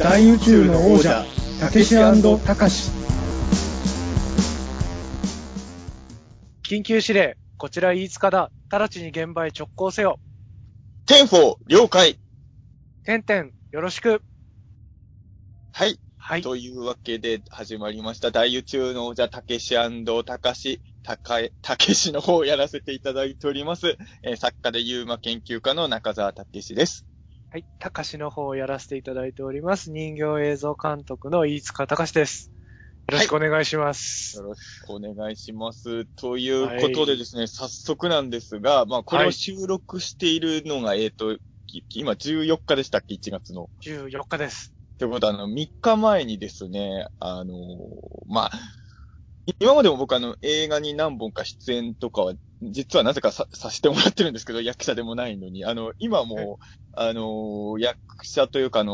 大宇宙の王者たけしたかし緊急指令、こちら飯塚だ。直ちに現場へ直行せよ。 ten-four、了解。てんてん、よろしく。はい。はい。というわけで始まりました。大宇宙の王者、たけしたかし、たかえ、たけしの方をやらせていただいております。えー作家で UMA 研究家の中澤たけしです。はい。たかしの方をやらせていただいております。人形映像監督の飯塚たかしです。よろしくお願いします。よろしくお願いします。ということでですね、早速なんですが、まあ、これを収録しているのが、えっ、と、き今14日でしたっけ ?1 月の。14日です。ということは、あの、3日前にですね、あのーまあ、今までも僕あの、映画に何本か出演とかは、実はなぜかさ、させてもらってるんですけど、役者でもないのに、あの、今もう、あのー役者というか、あの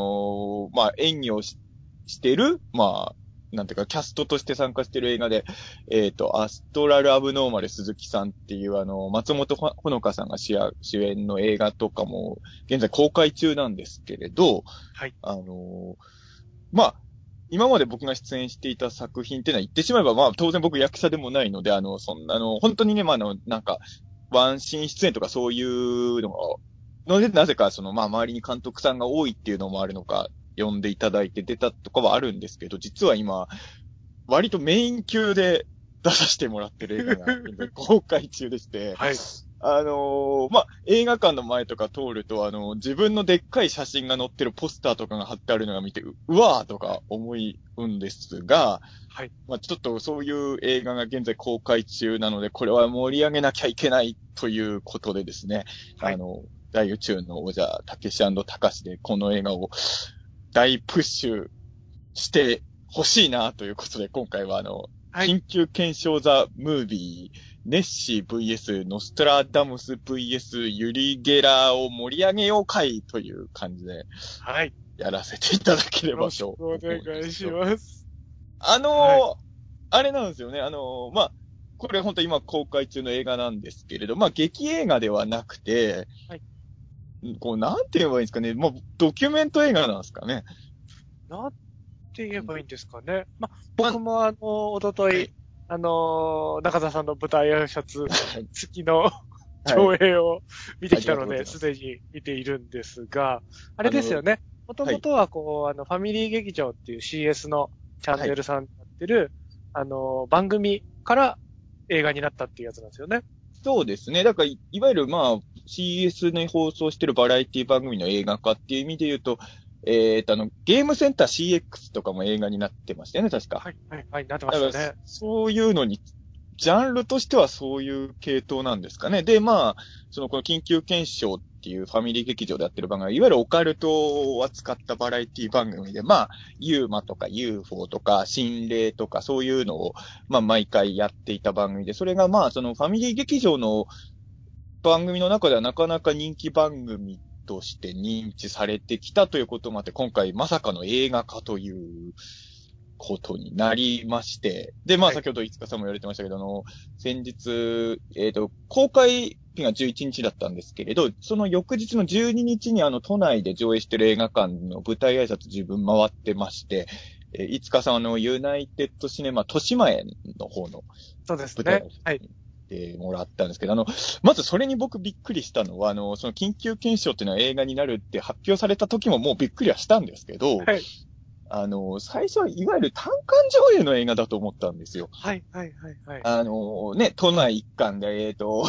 ーまあ、演技をししてる、まあ、なんていうか、キャストとして参加してる映画で、えっ、と、アストラル・アブノーマル鈴木さんっていう、あの、松本ほほのかさんが主演主演の映画とかも、現在公開中なんですけれど、はい。あのーまあ、今まで僕が出演していた作品っていうのは言ってしまえば、まあ当然僕役者でもないので、あの、そんなあの、本当にね、まああの、なんか、ワンシーン出演とかそういうのが、ので、なぜかその、まあ周りに監督さんが多いっていうのもあるのか、呼んでいただいて出たとかはあるんですけど、実は今、割とメイン級で出させてもらってる映画が 公開中でして、はい。あのーまあ、映画館の前とか通ると、あの自分のでっかい写真が載ってるポスターとかが貼ってあるのが見て、ううわーとか思うんですが、はい。まあ、ちょっとそういう映画が現在公開中なので、これは盛り上げなきゃいけないということでですね、はいあの、大宇宙の王者、たけしたかしでこの映画を大プッシュしてほしいなということで、今回はあの、はい。緊急検証ザ・ムービー、ネッシー VS ノストラダムス VS ユリ・ゲラーを盛り上げようかいという感じではい。やらせていただけれよろしくばと。お願いします。あのーはあれなんですよね。あのーまあ、これ本当今公開中の映画なんですけれど、まあ劇映画ではなくて、はいこう、なんて言えばいいんですかね。もうドキュメント映画なんですかね。なんて言えばいいんですかね。ま、僕もあの、おととい、あの、中田さんの舞台挨拶付きの上映を見てきたので、すすでに見ているんですが、あれですよね。もともとはこう、あの、ファミリー劇場っていう CS のチャンネルさんになってる、あの、番組から映画になったっていうやつなんですよね。そうですね。だから、いいわゆるまあ、CS に放送してるバラエティ番組の映画化っていう意味で言うと、えっ、と、あの、ゲームセンター CX とかも映画になってましたよね、確か。はい、はい、はい、なってましたね。そういうのに、ジャンルとしてはそういう系統なんですかね。で、まあ、そのこの緊急検証っていうファミリー劇場でやってる番組は、いわゆるオカルトを扱ったバラエティ番組で、まあ、ユーマとか UFO とか心霊とかそういうのを、まあ、毎回やっていた番組で、それがまあ、そのファミリー劇場の番組の中ではなかなか人気番組として認知されてきたということもあって、今回まさかの映画化ということになりまして、で、まあはい先ほど五日さんも言われてましたけど、あの、先日、えっ、と、公開日が11日だったんですけれど、その翌日の12日にあの、都内で上映してる映画館の舞台挨拶自分回ってまして、えー、五日さんあの、ユナイテッドシネマ豊島園の方のそうですね。はい。でもらったんですけど、あの、まずそれに僕びっくりしたのは、あの、その緊急検証っていうのは映画になるって発表された時ももうびっくりはしたんですけど、はい。あの、最初はいわゆる単館上映の映画だと思ったんですよ。はい、はい、はい、はい。あの、ね、都内一貫で、えっ、と、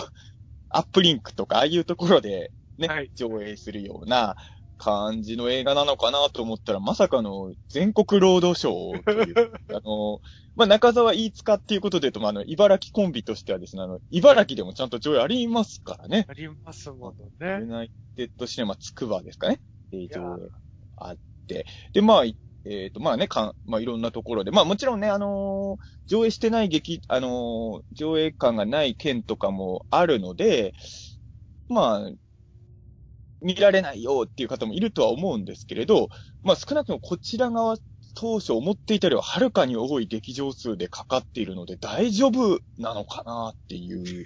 アップリンクとか、ああいうところでね、はい上映するような感じの映画なのかなと思ったら、まさかの全国労働省という、あの、まあ、中沢飯塚っていうことで言うと、まあ、あの、茨城コンビとしてはですね、あの、茨城でもちゃんと上映ありますからね。ありますもユのね。ナイテッドシネマつくばですかね。えー、上映あって。で、まあ、いえっ、と、まあね、かん、まあいろんなところで、まあもちろんね、あのー上映してない劇、あのー上映感がない県とかもあるので、まあ、見られないよっていう方もいるとは思うんですけれど、まあ少なくともこちら側、当初思っていたよりははるかに多い劇場数でかかっているので大丈夫なのかなっていう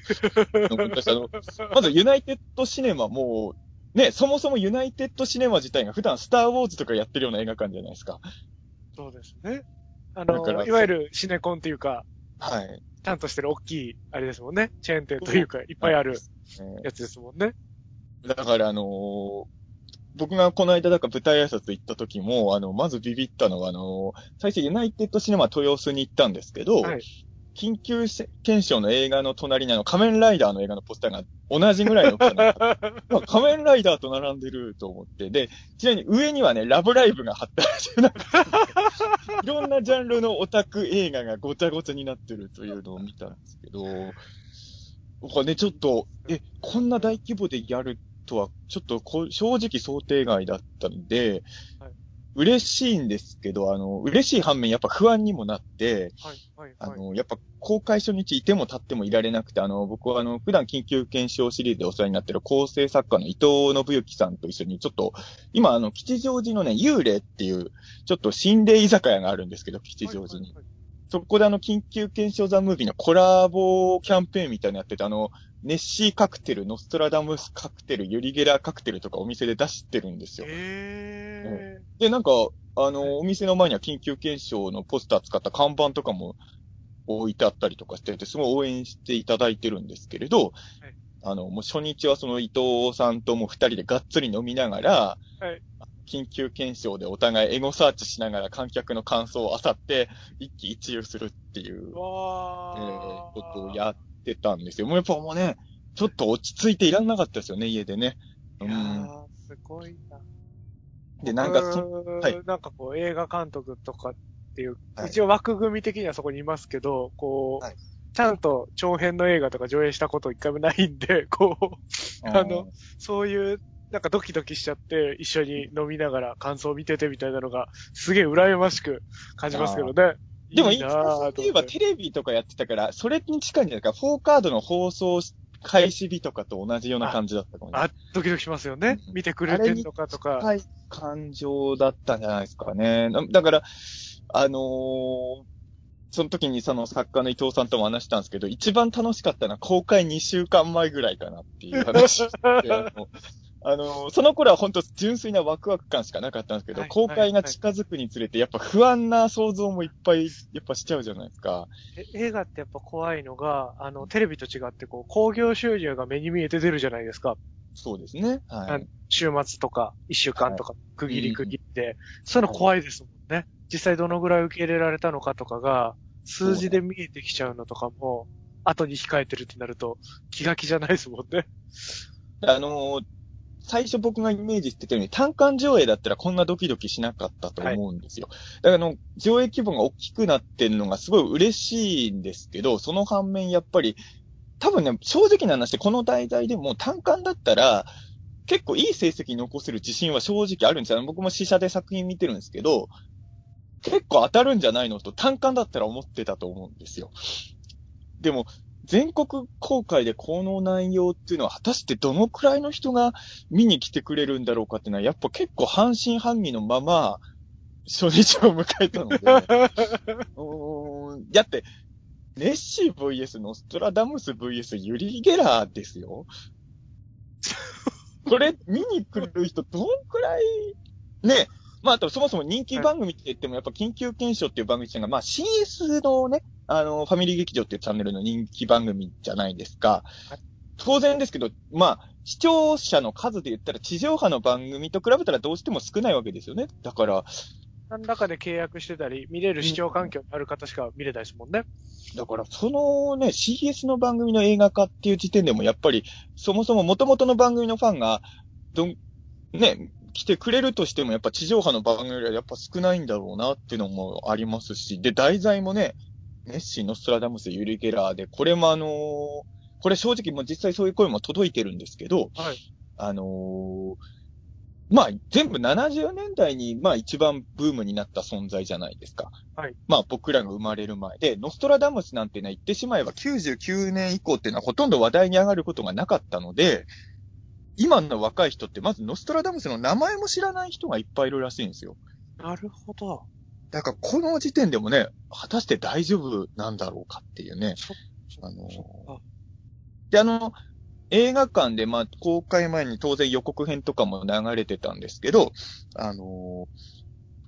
ましたあの まずユナイテッドシネマも、ね、そもそもユナイテッドシネマ自体が普段スターウォーズとかやってるような映画館じゃないですか。そうですね。あの、いわゆるシネコンっていうか、はい。ちゃんとしてる大きい、あれですもんね。チェーン店というか、いっぱいあるねやつですもんね。だからあのー僕がこの間だから舞台挨拶行った時も、あの、まずビビったのは、あのー最初ユナイテッドシネマ豊洲に行ったんですけど、はい。緊急検証の映画の隣にあの仮面ライダーの映画のポスターが同じぐらいの 仮面ライダーと並んでると思って。で、ちなみに上にはね、ラブライブが貼ってあるなんか いろんなジャンルのオタク映画がごちゃごちゃになってるというのを見たんですけど、僕はね、ちょっと、え、こんな大規模でやるとは、ちょっとこう正直想定外だったんで、はい嬉しいんですけど、あの、嬉しい反面やっぱ不安にもなって、はい、はい、はい。あの、やっぱ公開初日いても立ってもいられなくて、あの、僕はあの、普段緊急検証シリーズでお世話になってる構成作家の伊藤信之さんと一緒にちょっと、今あの、吉祥寺のね、幽霊っていう、ちょっと心霊居酒屋があるんですけど、吉祥寺に。はいはいそこであの、緊急検証ザムービーのコラボキャンペーンみたいなのやってて、あの、ネッシーカクテル、ノストラダムスカクテル、ユリゲラーカクテルとかお店で出してるんですよ。へで、なんか、あの、お店の前には緊急検証のポスター使った看板とかも置いてあったりとかしてて、すごい応援していただいてるんですけれど、はいあの、もう初日はその伊藤さんともう二人でがっつり飲みながら、はい緊急検証でお互いエゴサーチしながら観客の感想を漁って、一喜一憂するっていうー。、わえーー。ことをやってたんですよ。もうやっぱもうね、ちょっと落ち着いていらんなかったですよね、家でね。ういやん。ー、すごいな。で、なんかそ、僕はいなんかこう、映画監督とかっていう、はい一応枠組み的にはそこにいますけど、こう、はいちゃんと長編の映画とか上映したこと一回もないんで、こう、あの、そういう、なんかドキドキしちゃって、一緒に飲みながら感想を見ててみたいなのが、すげえ羨ましく感じますけどね。でも、いいなぁとかといえばテレビとかやってたから、それに近いんじゃないか。フォーカードの放送開始日とかと同じような感じだったかもね。あ、ドキドキしますよね。うん見てくれてんのかとか。はい。感情だったんじゃないですかね。なだから、あのーその時にその作家の伊藤さんとも話したんですけど、一番楽しかったのは公開2週間前ぐらいかなっていう話で。あのあのーその頃は本当純粋なワクワク感しかなかったんですけど、はい公開が近づくにつれて、やっぱ不安な想像もいっぱい、やっぱしちゃうじゃないですか。え映画ってやっぱ怖いのが、あの、テレビと違って、こう、興行収入が目に見えて出るじゃないですか。そうですね。はい。週末とか、一週間とか、区切り区切って、そういうの怖いですもんね。実際どのぐらい受け入れられたのかとかが、数字で見えてきちゃうのとかも、後に控えてるってなると、気が気じゃないですもんね。あのー最初僕がイメージしてたように単館上映だったらこんなドキドキしなかったと思うんですよ。だからの、上映規模が大きくなってるのがすごい嬉しいんですけど、その反面やっぱり、多分ね、正直な話でこの題材でも単館だったら、結構いい成績残せる自信は正直あるんですよ。僕も試写で作品見てるんですけど、結構当たるんじゃないのと単館だったら思ってたと思うんですよ。でも、全国公開でこの内容っていうのは果たしてどのくらいの人が見に来てくれるんだろうかっていうのはやっぱ結構半信半疑のまま 初日を迎えたので、うーん。だって、ネッシー VS ノストラダムス VS ユリ・ゲラーですよ。これ見に来る人どんくらい、ね、まあ、あとそもそも人気番組って言っても、やっぱ緊急検証っていう番組っていうのが、まあ CS のね、あの、ファミリー劇場っていうチャンネルの人気番組じゃないですかはい。当然ですけど、まあ、視聴者の数で言ったら地上波の番組と比べたらどうしても少ないわけですよね。だから、何らかで契約してたり、見れる視聴環境のある方しか見れないですもんね。だから、そのね、CS の番組の映画化っていう時点でも、やっぱり、そもそも元々の番組のファンが、どん、ね、来てくれるとしても、やっぱ地上波の番組よりはやっぱ少ないんだろうなっていうのもありますし、で、題材もね、ネッシー、ノストラダムス、ユリ・ゲラーで、これもあのーこれ正直もう実際そういう声も届いてるんですけど、はい。あのーまあ、全部70年代に、まあ一番ブームになった存在じゃないですか。はい。まあ僕らが生まれる前で、ノストラダムスなんてね、言ってしまえば99年以降っていうのはほとんど話題に上がることがなかったので、今の若い人ってまずノストラダムスの名前も知らない人がいっぱいいるらしいんですよ。なるほど。だからこの時点でもね、果たして大丈夫なんだろうかっていうね。あのーで、あの、映画館で、まあ、公開前に当然予告編とかも流れてたんですけど、あのー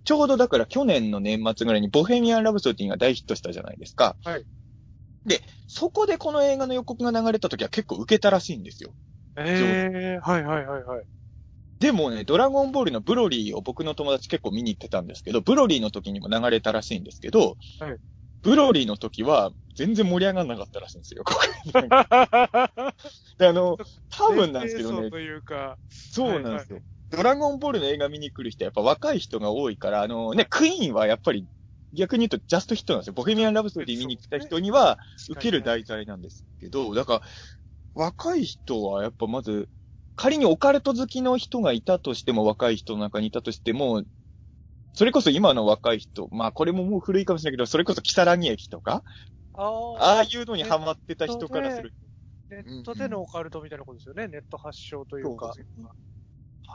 ちょうどだから去年の年末ぐらいにボヘミアン・ラブソディが大ヒットしたじゃないですか。はい。で、そこでこの映画の予告が流れた時は結構受けたらしいんですよ。ええはいはいはいはい。でもね、ドラゴンボールのブロリーを僕の友達結構見に行ってたんですけど、ブロリーの時にも流れたらしいんですけど、はいブロリーの時は全然盛り上がんなかったらしいんですよ。であの、多分なんですけどねというか、そうなんですよ。ドラゴンボールの映画見に来る人はやっぱ若い人が多いから、あのね、クイーンはやっぱり逆に言うとジャストヒットなんですよ。ボヘミアン・ラブソディ見に来た人には受ける題材なんですけど、だから、若い人はやっぱまず、仮にオカルト好きの人がいたとしても、若い人の中にいたとしても、それこそ今の若い人、まあこれももう古いかもしれないけど、それこそキサラギ駅とか、あああいうのにハマってた人からするネットでのオカルトみたいなことですよね。ネット発祥というか。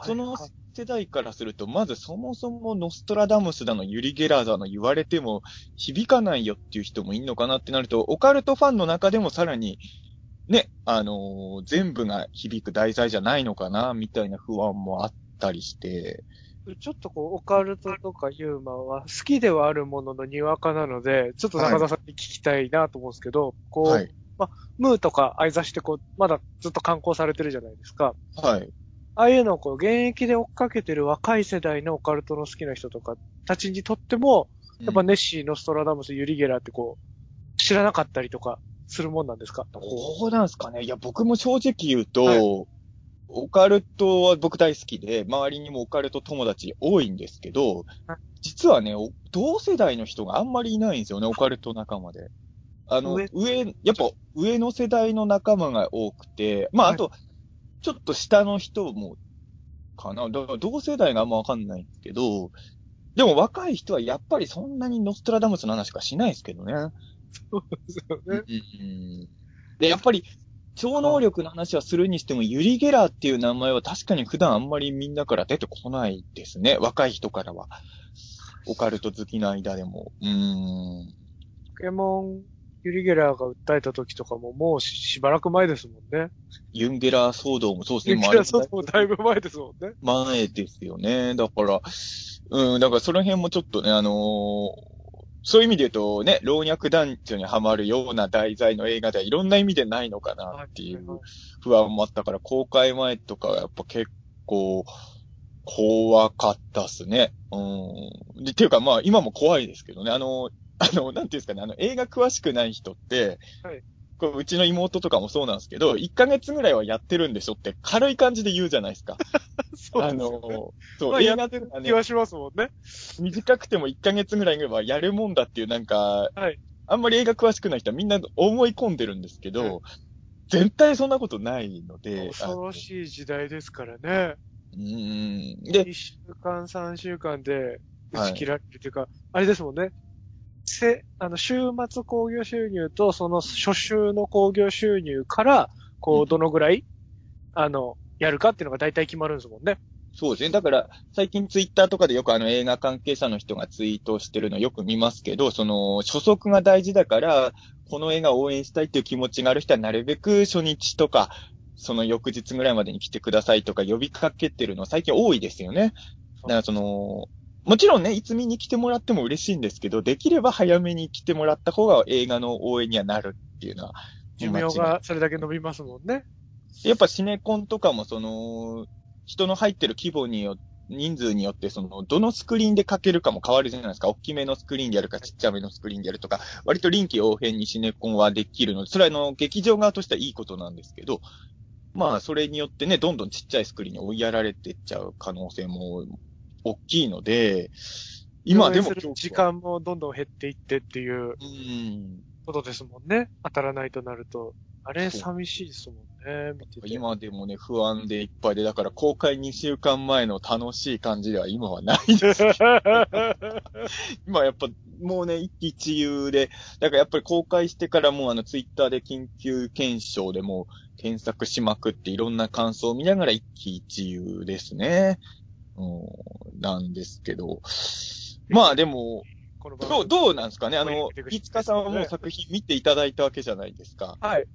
そのはい世代からすると、まずそもそもノストラダムスだの、ユリ・ゲラーだの言われても響かないよっていう人もいんのかなってなると、オカルトファンの中でもさらに、ね、あのー全部が響く題材じゃないのかな、みたいな不安もあったりして、ちょっとこう、オカルトとかユーマは好きではあるもののにわかなので、ちょっと中田さんに聞きたいなと思うんですけど、こう、はい。ムーとか相座してこう、まだずっと観光されてるじゃないですか。はい。ああいうのをこう、現役で追っかけてる若い世代のオカルトの好きな人とかたちにとっても、やっぱネッシー、ノストラダムス、ユリゲラーってこう、知らなかったりとかするもんなんですか？どうなんですかね。いや、僕も正直言うと、はいオカルトは僕大好きで、周りにもオカルト友達多いんですけどはい、実はね、お同世代の人があんまりいないんですよね、オカルト仲間で。あの、上？上、やっぱ上の世代の仲間が多くて、まあ、はいあと、ちょっと下の人も、かな。だから同世代があんまわかんないんですけど、でも若い人はやっぱりそんなにノストラダムスの話しかしないですけどね。そうですよね。うんで、やっぱり、超能力の話はするにしても、ユリ・ゲラーっていう名前は確かに普段あんまりみんなから出てこないですね。若い人からは。オカルト好きの間でも。うーん。ポケモン、ユリゲラーが訴えた時とかももうししばらく前ですもんね。ユンゲラー騒動もそうですね。ユリゲラーそうもだいぶ前ですもんね。前ですよね。だから、うん、だからその辺もちょっとね、あのーそういう意味で言うとね、老若男女にはまるような題材の映画ではいろんな意味でないのかなっていう不安もあったから、公開前とかはやっぱ結構怖かったっすね。うん。で、っていうかまあ今も怖いですけどね。あの、あの、なんていうんですかね、あの映画詳しくない人って、はいこううちの妹とかもそうなんですけど、1ヶ月ぐらいはやってるんでしょって軽い感じで言うじゃないですか。あ そうですよね。の、そう、まあ映画っていうのはね気、はしますもんね。短くても1ヶ月ぐらいはやるもんだっていうなんか、はいあんまり映画詳しくない人はみんな思い込んでるんですけど、はい絶対そんなことないので、恐ろしい時代ですからね。うーん。で、1週間、3週間で打はいち切られるというか、あれですもんね。せ、あの、週末興行収入と、その初週の興行収入から、こうんう、どのぐらい、あの、やるかっていうのが大体決まるんですもんね。そうですね。だから、最近ツイッターとかでよくあの映画関係者の人がツイートしてるのよく見ますけど、その、初速が大事だから、この映画を応援したいっていう気持ちがある人はなるべく初日とか、その翌日ぐらいまでに来てくださいとか呼びかけてるの最近多いですよね。だからその、もちろんね、いつ見に来てもらっても嬉しいんですけど、できれば早めに来てもらった方が映画の応援にはなるっていうのは。寿命がそれだけ伸びますもんね。やっぱシネコンとかもその、人の入ってる規模によ人数によって、その、どのスクリーンでかけるかも変わるじゃないですか。大きめのスクリーンでやるか、ちっちゃめのスクリーンでやるとか、割と臨機応変にシネコンはできるので、それはあの、劇場側としてはいいことなんですけど、まあ、それによってね、どんどんちっちゃいスクリーンに追いやられてっちゃう可能性も大きいので、今でも時間もどんどん減っていってっていううん。ことですもんね。当たらないとなると。あれ寂しいですもんね、見てて。今でもね、不安でいっぱいで、だから公開2週間前の楽しい感じでは今はないです。今やっぱもうね、一喜一憂で、だからやっぱり公開してからもうあのツイッターで緊急検証でもう検索しまくっていろんな感想を見ながら一喜一憂ですね。うん、なんですけど。まあでも、どう、組どうなんですかね？あのいつかさんはもう作品見ていただいたわけじゃないですか。はい。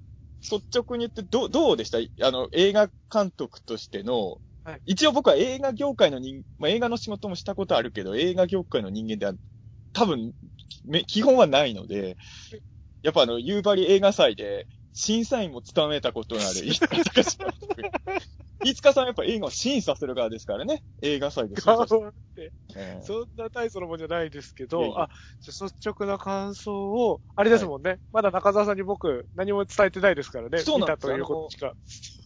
率直に言ってどう、どうでした？あの、映画監督としての、はい一応僕は映画業界の人、まあ、映画の仕事もしたことあるけど、映画業界の人間では多分、め基本はないので、やっぱあの、夕張映画祭で審査員も務めたことのある飯塚隆監督。飯塚さんはやっぱ映画を審査する側ですからね。映画祭で審査して。って。ええそんな大層なもんじゃないですけど、いやいやあ、じゃあ率直な感想を、あれですもんね。まだ中澤さんに僕、何も伝えてないですからね。そうなんです見たということしか。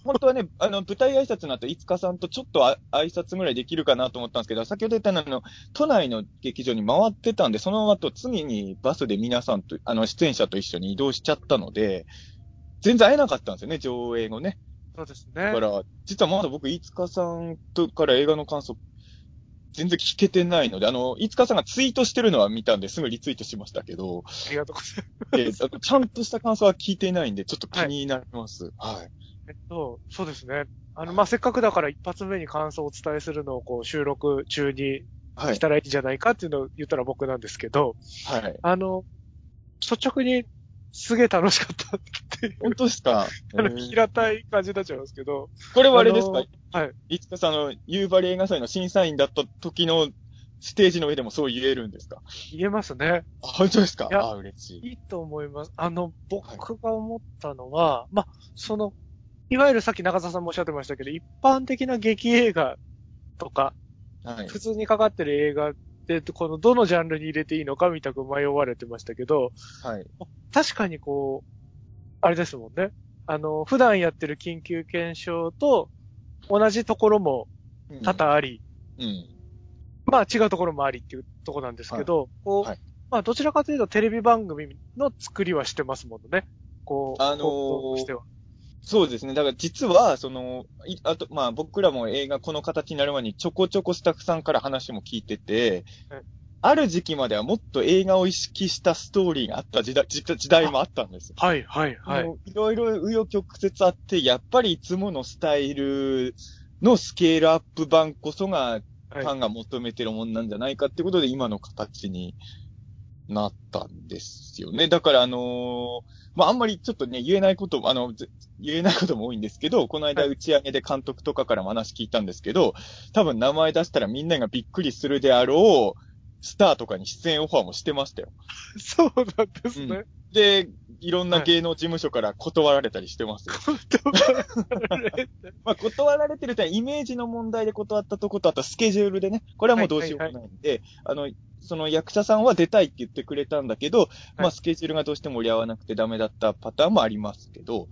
本当はね、あの、舞台挨拶の後、五日さんとちょっとあ挨拶ぐらいできるかなと思ったんですけど、先ほど言ったあの、都内の劇場に回ってたんで、その後、次にバスで皆さんと、あの、出演者と一緒に移動しちゃったので、全然会えなかったんですよね、上映後ね。そうですね。だから、実はまだ僕、五日さんとから映画の感想、全然聞けてないので、あの、五日さんがツイートしてるのは見たんで、すぐリツイートしましたけど、ありがとうございます。えーちゃんとした感想は聞いていないんで、ちょっと気になります。はい。えっと、そうですね。あの、まあ、せっかくだから一発目に感想をお伝えするのをこう収録中にはいし。たらいいんじゃないかっていうのを言ったら僕なんですけど、はい。あの、率直にすげえ楽しかったっ て本当ですか？あの、えー平たい感じになっちゃいますけど、これはあれですか？はい。いつかさんの夕張映画祭の審査員だった時のステージの上でもそう言えるんですか？言えますね。あ、本当ですか？いやあ、嬉しい。いいと思います。あの、僕が思ったのは、まあ、その、いわゆるさっき中澤さんもおっしゃってましたけど、一般的な劇映画とか、はい。普通にかかってる映画で、このどのジャンルに入れていいのかみたく迷われてましたけど、はい。確かにこう、あれですもんね。あの、普段やってる緊急検証と同じところも多々あり、うん。まあ違うところもありっていうところなんですけど、こう、はいまあどちらかというとテレビ番組の作りはしてますもんね。こう、あのー。そうですね。だから実は、その、いあと、まあ僕らも映画この形になる前にちょこちょこスタッフさんから話も聞いててはい、ある時期まではもっと映画を意識したストーリーがあった時代、時時代もあったんですよ。はい、はい、はい。いろいろ紆余曲折あって、やっぱりいつものスタイルのスケールアップ版こそが、フはいァンが求めてるもんなんじゃないかってことで、今の形になったんですよね。だから、あのーまあ、あんまりちょっとね、言えないことも、あの、ぜ言えないことも多いんですけど、この間はい打ち上げで監督とかからも話聞いたんですけど、多分名前出したらみんながびっくりするであろう、スターとかに出演オファーもしてましたよ。そうなんですね。で、いろんな芸能事務所から断られたりしてますよ。まあ、断られてるというのはイメージの問題で断ったとこと、あとスケジュールでね、これはもうどうしようもないんで、あの、その役者さんは出たいって言ってくれたんだけど、まあ、スケジュールがどうしても折り合わなくてダメだったパターンもありますけど、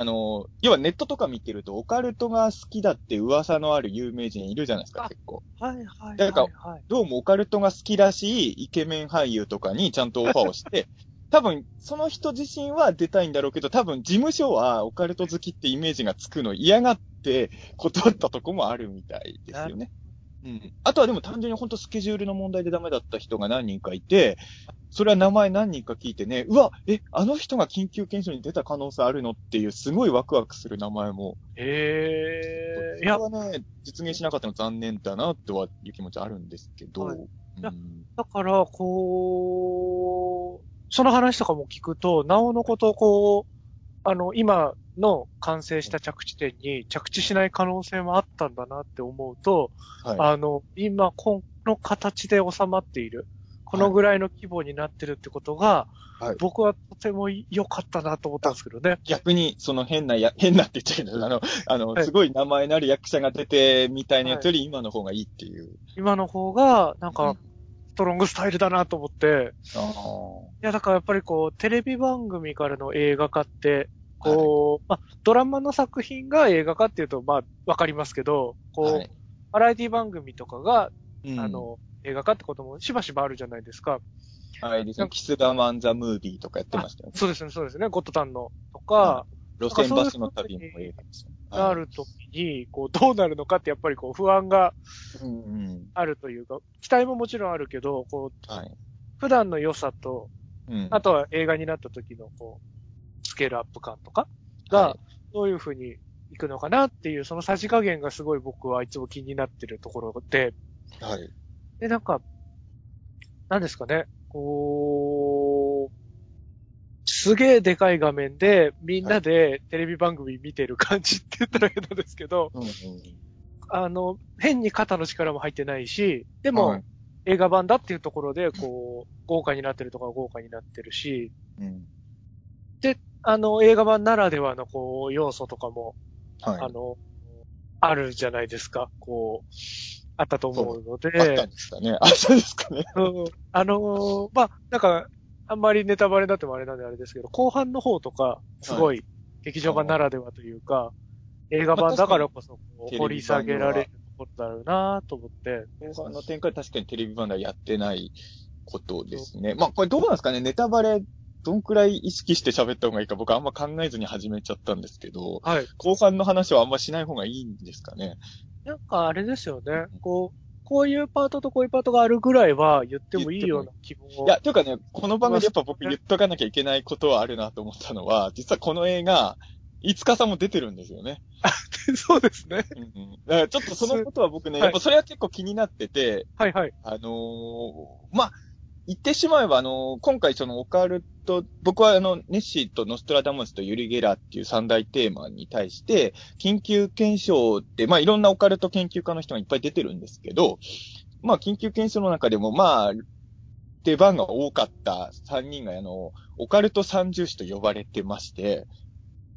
あの、要はネットとか見てると、オカルトが好きだって噂のある有名人いるじゃないですか、あ結構。はい、はい、はいはい。どうもオカルトが好きらしいイケメン俳優とかにちゃんとオファーをして、多分、その人自身は出たいんだろうけど、多分、事務所はオカルト好きってイメージがつくの嫌がって断ったとこもあるみたいですよね。うん。あとはでも単純に本当スケジュールの問題でダメだった人が何人かいて、それは名前何人か聞いてね、うわ、え、あの人が緊急検証に出た可能性あるのっていうすごいワクワクする名前も。ええいや、それはね、実現しなかったの残念だなとはいう気持ちあるんですけど。はいうんやだから、こう、その話とかも聞くと、なおのこと、こう、あの、今の完成した着地点に着地しない可能性もあったんだなって思うと、はい。あの、今、この形で収まっている、このぐらいの規模になってるってことが、はい。僕はとても良かったなと思ったんですけどね。逆に、その変なや、変なって言っちゃうけど、あの、あの、はい。すごい名前のある役者が出てみたいなやつより今の方がいいっていう。今の方が、なんうん。か、ストロングスタイルだなと思って、あいや、だからやっぱりこう、テレビ番組からの映画化って、こう、まあ、ドラマの作品が映画化っていうと、まあ、わかりますけど、こう、はいバラエティ番組とかが、うんあ、の、映画化ってこともしばしばあるじゃないですか。はいですね。キスガマンザムービーとかやってましたよね。そうですね、そうですね。ゴッドタンのとかは、路線バスの旅も映画ですよね。なるときに、こう、どうなるのかってやっぱりこう、不安がうんうん。あるというか、期待ももちろんあるけど、こう、はい。普段の良さと、うん。あとは映画になった時の、こう、スケールアップ感とかがは、どういう風にいくのかなっていう、そのさじ加減がすごい僕はいつも気になってるところで、はい。で、なんか、なんですかね、こう、すげえでかい画面で、みんなでテレビ番組見てる感じって言ったら変なんですけど。あの、変に肩の力も入ってないし、でも、はい映画版だっていうところで、こう、豪華になってるとか豪華になってるし、うん。あの、映画版ならではの、こう、要素とかも、はい。あの、あるじゃないですか。こう、あったと思うので、あったんですかね。あ、そうですかね。うんあのーまあ、なんか、あんまりネタバレになってもあれなんであれですけど、後半の方とか、すごい、劇場版ならではというか、映画版だからこそ、掘り下げられるところだろうなと思って、後半の展開確かにテレビ版ではやってないことですね。まあ、これどうなんですかねネタバレ、どんくらい意識して喋った方がいいか僕あんま考えずに始めちゃったんですけど、はい。後半の話はあんましない方がいいんですかねなんかあれですよね、こう、こういうパートとこういうパートがあるぐらいは言ってもいいような気も。いや、というかね、この番組でやっぱ僕言っとかなきゃいけないことはあるなと思ったのは、実はこの映画、いつかさんも出てるんですよね。そうですね。うんうん。だからちょっとそのことは僕ね、はいやっぱそれは結構気になってて、はいはい。あのーまあ、言ってしまえば、あの今回そのオカルト、僕はあの、ネッシーとノストラダムスとユリ・ゲラーっていう三大テーマに対して、緊急検証って、まあ、いろんなオカルト研究家の人がいっぱい出てるんですけど、まあ、緊急検証の中でも、まあ、出番が多かった三人が、あの、オカルト三重士と呼ばれてまして、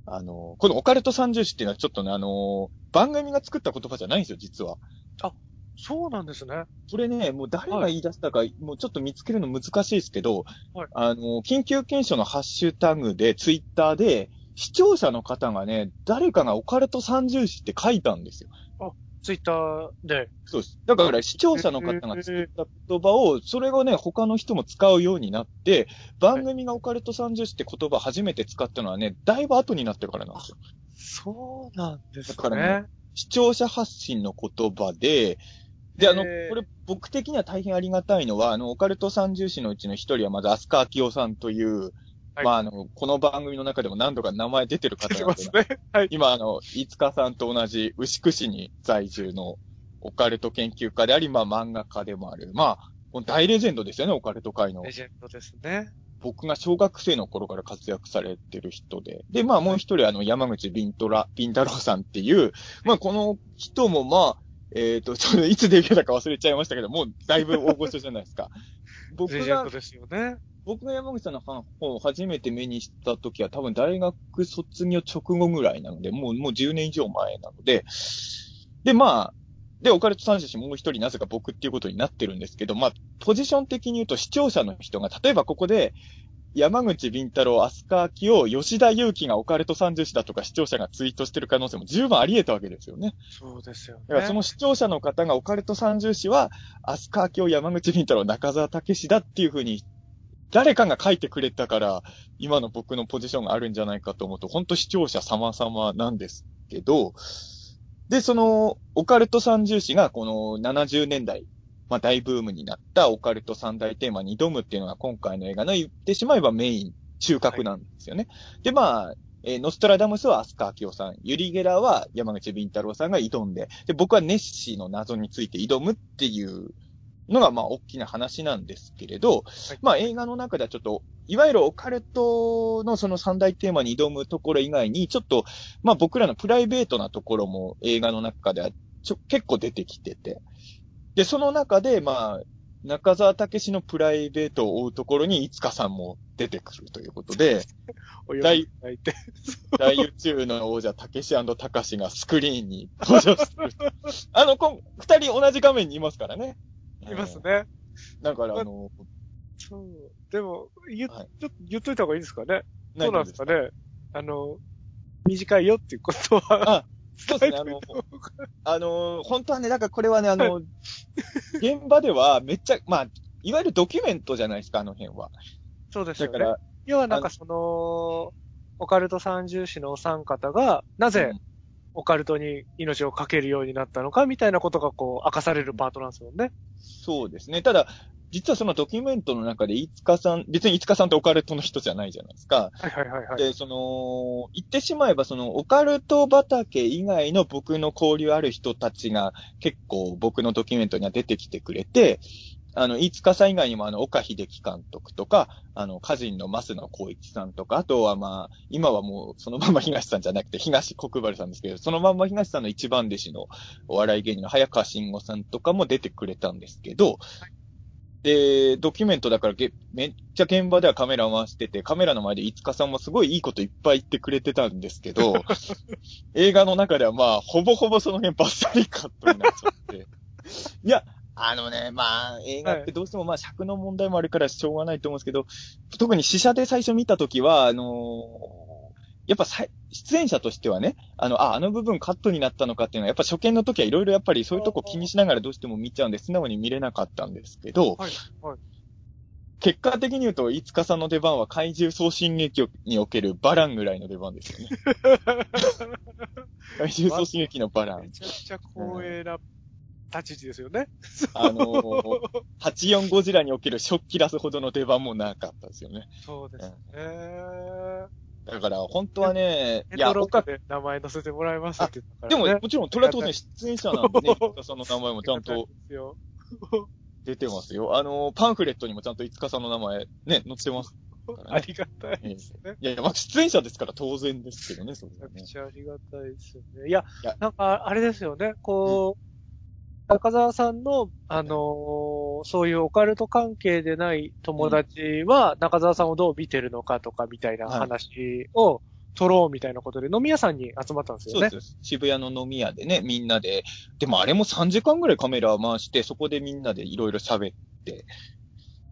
あの、このオカルト三重士っていうのはちょっとね、あの、番組が作った言葉じゃないんですよ、実は。そうなんですね。それね、もう誰が言い出したか、もうちょっと見つけるの難しいですけど、はいあの、緊急検証のハッシュタグで、ツイッターで、視聴者の方がね、誰かがオカルト三重視って書いたんですよ。ツイッターで。そうです。だから、視聴者の方が作った言葉を、それがね、他の人も使うようになって、番組がオカルト三重視って言葉を初めて使ったのはね、だいぶ後になってからなんですよ。そうなんですだからね。視聴者発信の言葉で、で、あの、これ僕的には大変ありがたいのは、あの、オカルト三重士のうちの一人はまず、飛鳥明夫さんという、はいまあ、あの、この番組の中でも何度か名前出てる方出てなんすね。はい。今、あの、飯塚さんと同じ牛久市に在住のオカルト研究家であり、まあ、漫画家でもある。まあ、もう大レジェンドですよね、オカルト界のレ。ジェンドですね。僕が小学生の頃から活躍されてる人で。で、まあもう一人あの山口ビントラ、ビンタロウさんっていう、まあこの人もまあ、えっ、と、ちょっといつデビューだか忘れちゃいましたけど、もうだいぶ大御所じゃないですか。僕がですよね。僕が山口さんの本を初めて目にした時は多分大学卒業直後ぐらいなので、もう、もう10年以上前なので、で、まあ、で、オカルト三者もう一人なぜか僕っていうことになってるんですけど、まあ、ポジション的に言うと視聴者の人が、例えばここで、山口敏太郎、飛鳥明夫、吉田祐樹がオカルト三十士だとか視聴者がツイートしてる可能性も十分あり得たわけですよね。そうですよね。だからその視聴者の方がオカルト三重士は、飛鳥明夫、山口敏太郎、中澤武史だっていうふうに、誰かが書いてくれたから、今の僕のポジションがあるんじゃないかと思うと、本当視聴者様々なんですけど、で、その、オカルト三重士がこの70年代、まあ大ブームになったオカルト三大テーマに挑むっていうのが今回の映画の言ってしまえばメイン、中核なんですよね。で、まあ、えーノストラダムスは飛鳥明夫さん、ユリ・ゲラーは山口敏太郎さんが挑んで、で、僕はネッシーの謎について挑むっていうのが、まあ、大きな話なんですけれど、はいまあ、映画の中ではちょっと、いわゆるオカルトのその三大テーマに挑むところ以外に、ちょっと、まあ、僕らのプライベートなところも映画の中ではちょ結構出てきてて、で、その中で、まあ、中澤武史のプライベートを追うところに、いつかさんも出てくるということで、お呼びいただいて。大宇宙の王者、たけしたかしがスクリーンに登場する。あの、こん二人同じ画面にいますからね。いますね。えー。だから、あの、そう。でも、言っ、はいちょっと言っといた方がいいですかね。ど何うなんですかね。あの、短いよっていうことは。あそうですね、あの、あの、本当はね、だからこれはね、あの、現場ではめっちゃ、まあ、いわゆるドキュメントじゃないですか、あの辺は。そうですよね。だから、要はなんかその、オカルト三重士のお三方が、なぜうんオカルトに命をかけるようになったのかみたいなことがこう明かされるパートなんですよね。そうですね。ただ、実はそのドキュメントの中で、いつかさん、別にいつかさんってオカルトの人じゃないじゃないですか。はいはいはいはい。で、その、言ってしまえば、その、オカルト畑以外の僕の交流ある人たちが結構僕のドキュメントには出てきてくれて、あの、飯塚さん以外にも、あの、岡秀樹監督とか、あの、歌人の増野光一さんとか、あとはまあ、今はもう、そのまま東さんじゃなくて、東国原さんですけど、そのまんま東さんの一番弟子のお笑い芸人の早川慎吾さんとかも出てくれたんですけど、で、ドキュメントだからげ、めっちゃ現場ではカメラ回してて、カメラの前で飯塚さんもすごいいいこといっぱい言ってくれてたんですけど、映画の中ではまあ、ほぼほぼその辺バッサリカットになっちゃって。いや、あのね、まあ、映画ってどうしてもまあ尺の問題もあるからしょうがないと思うんですけど、特に試写で最初見たときは、あのーやっぱさい出演者としてはね、あの、あ、あの部分カットになったのかっていうのは、やっぱ初見の時はいろいろやっぱりそういうとこ気にしながらどうしても見ちゃうんで、素直に見れなかったんですけど、はい、はい。結果的に言うと、飯塚さんの出番は怪獣送信劇におけるバランぐらいの出番ですよね。怪獣送信劇のバラン。めちゃくちゃ光栄な立ち位置ですよね。あのー、84ゴジラにおける食器出すほどの出番もなかったですよね。そうですね。だから、本当はね、ヘいや、他、で名前載せてもらいますって言ったでから、ね。も、もちろん、トラ当然出演者なんでね、飯塚さんの名前もちゃんと。出てますよ。あのー、パンフレットにもちゃんと飯塚さんの名前ね、載ってますね。ありがたいですね。いやいや、まあ、出演者ですから当然ですけどね、それめちゃくはね。ちゃありがたいですよね。いや、いやなんか、あれですよね、こう、中澤さんの、あのーそういうオカルト関係でない友達は、中澤さんをどう見てるのかとかみたいな話を取ろうみたいなことで、飲み屋さんに集まったんですよね。そうです。渋谷の飲み屋でね、みんなで、でもあれも3時間ぐらいカメラ回して、そこでみんなでいろいろ喋って、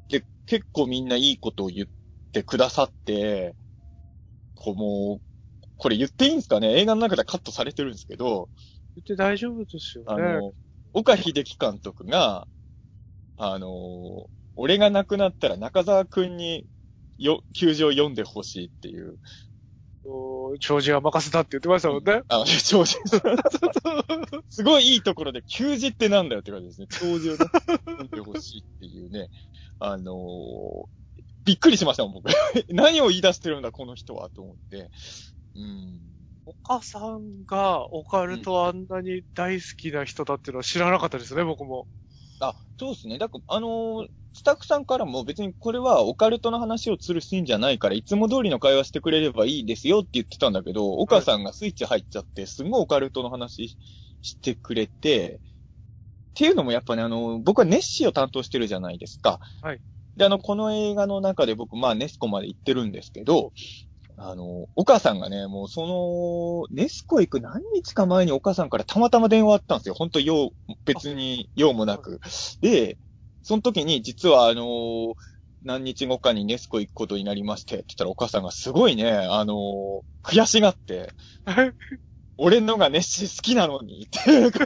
で、結構みんないいことを言ってくださって、こうもう、これ言っていいんですかね？映画の中でカットされてるんですけど、言って大丈夫ですよね。あの、岡秀樹監督が、あの、俺が亡くなったら中澤くんによ、球場読んでほしいっていう、長寿は任せたって言ってましたもんね。あ、長寿。すごいいいところで、休字ってなんだよって感じですね。長寿をね読んでほしいっていうね。あのーびっくりしましたもん、僕。何を言い出してるんだ、この人は、と思って。うん。お母さんがオカルトあんなに大好きな人だっていうのは知らなかったですね、僕も。あ、そうですね。だから、あのースタッフさんからも別にこれはオカルトの話をするシーンじゃないから、いつも通りの会話してくれればいいですよって言ってたんだけど、岡さんがスイッチ入っちゃって、すごいオカルトの話してくれて、っていうのもやっぱね、あの、僕はネッシーを担当してるじゃないですか。はい。で、あの、この映画の中で僕、まあ、ネスコまで行ってるんですけど、あの、岡さんがね、もうその、ネスコ行く何日か前に岡さんからたまたま電話あったんですよ。本当用、別に用もなく。で、その時に実はあの何日後かにネスコ行くことになりまして、って言ったらお母さんがすごいね、あの悔しがって、俺のがネッシー好きなのに、っていうこと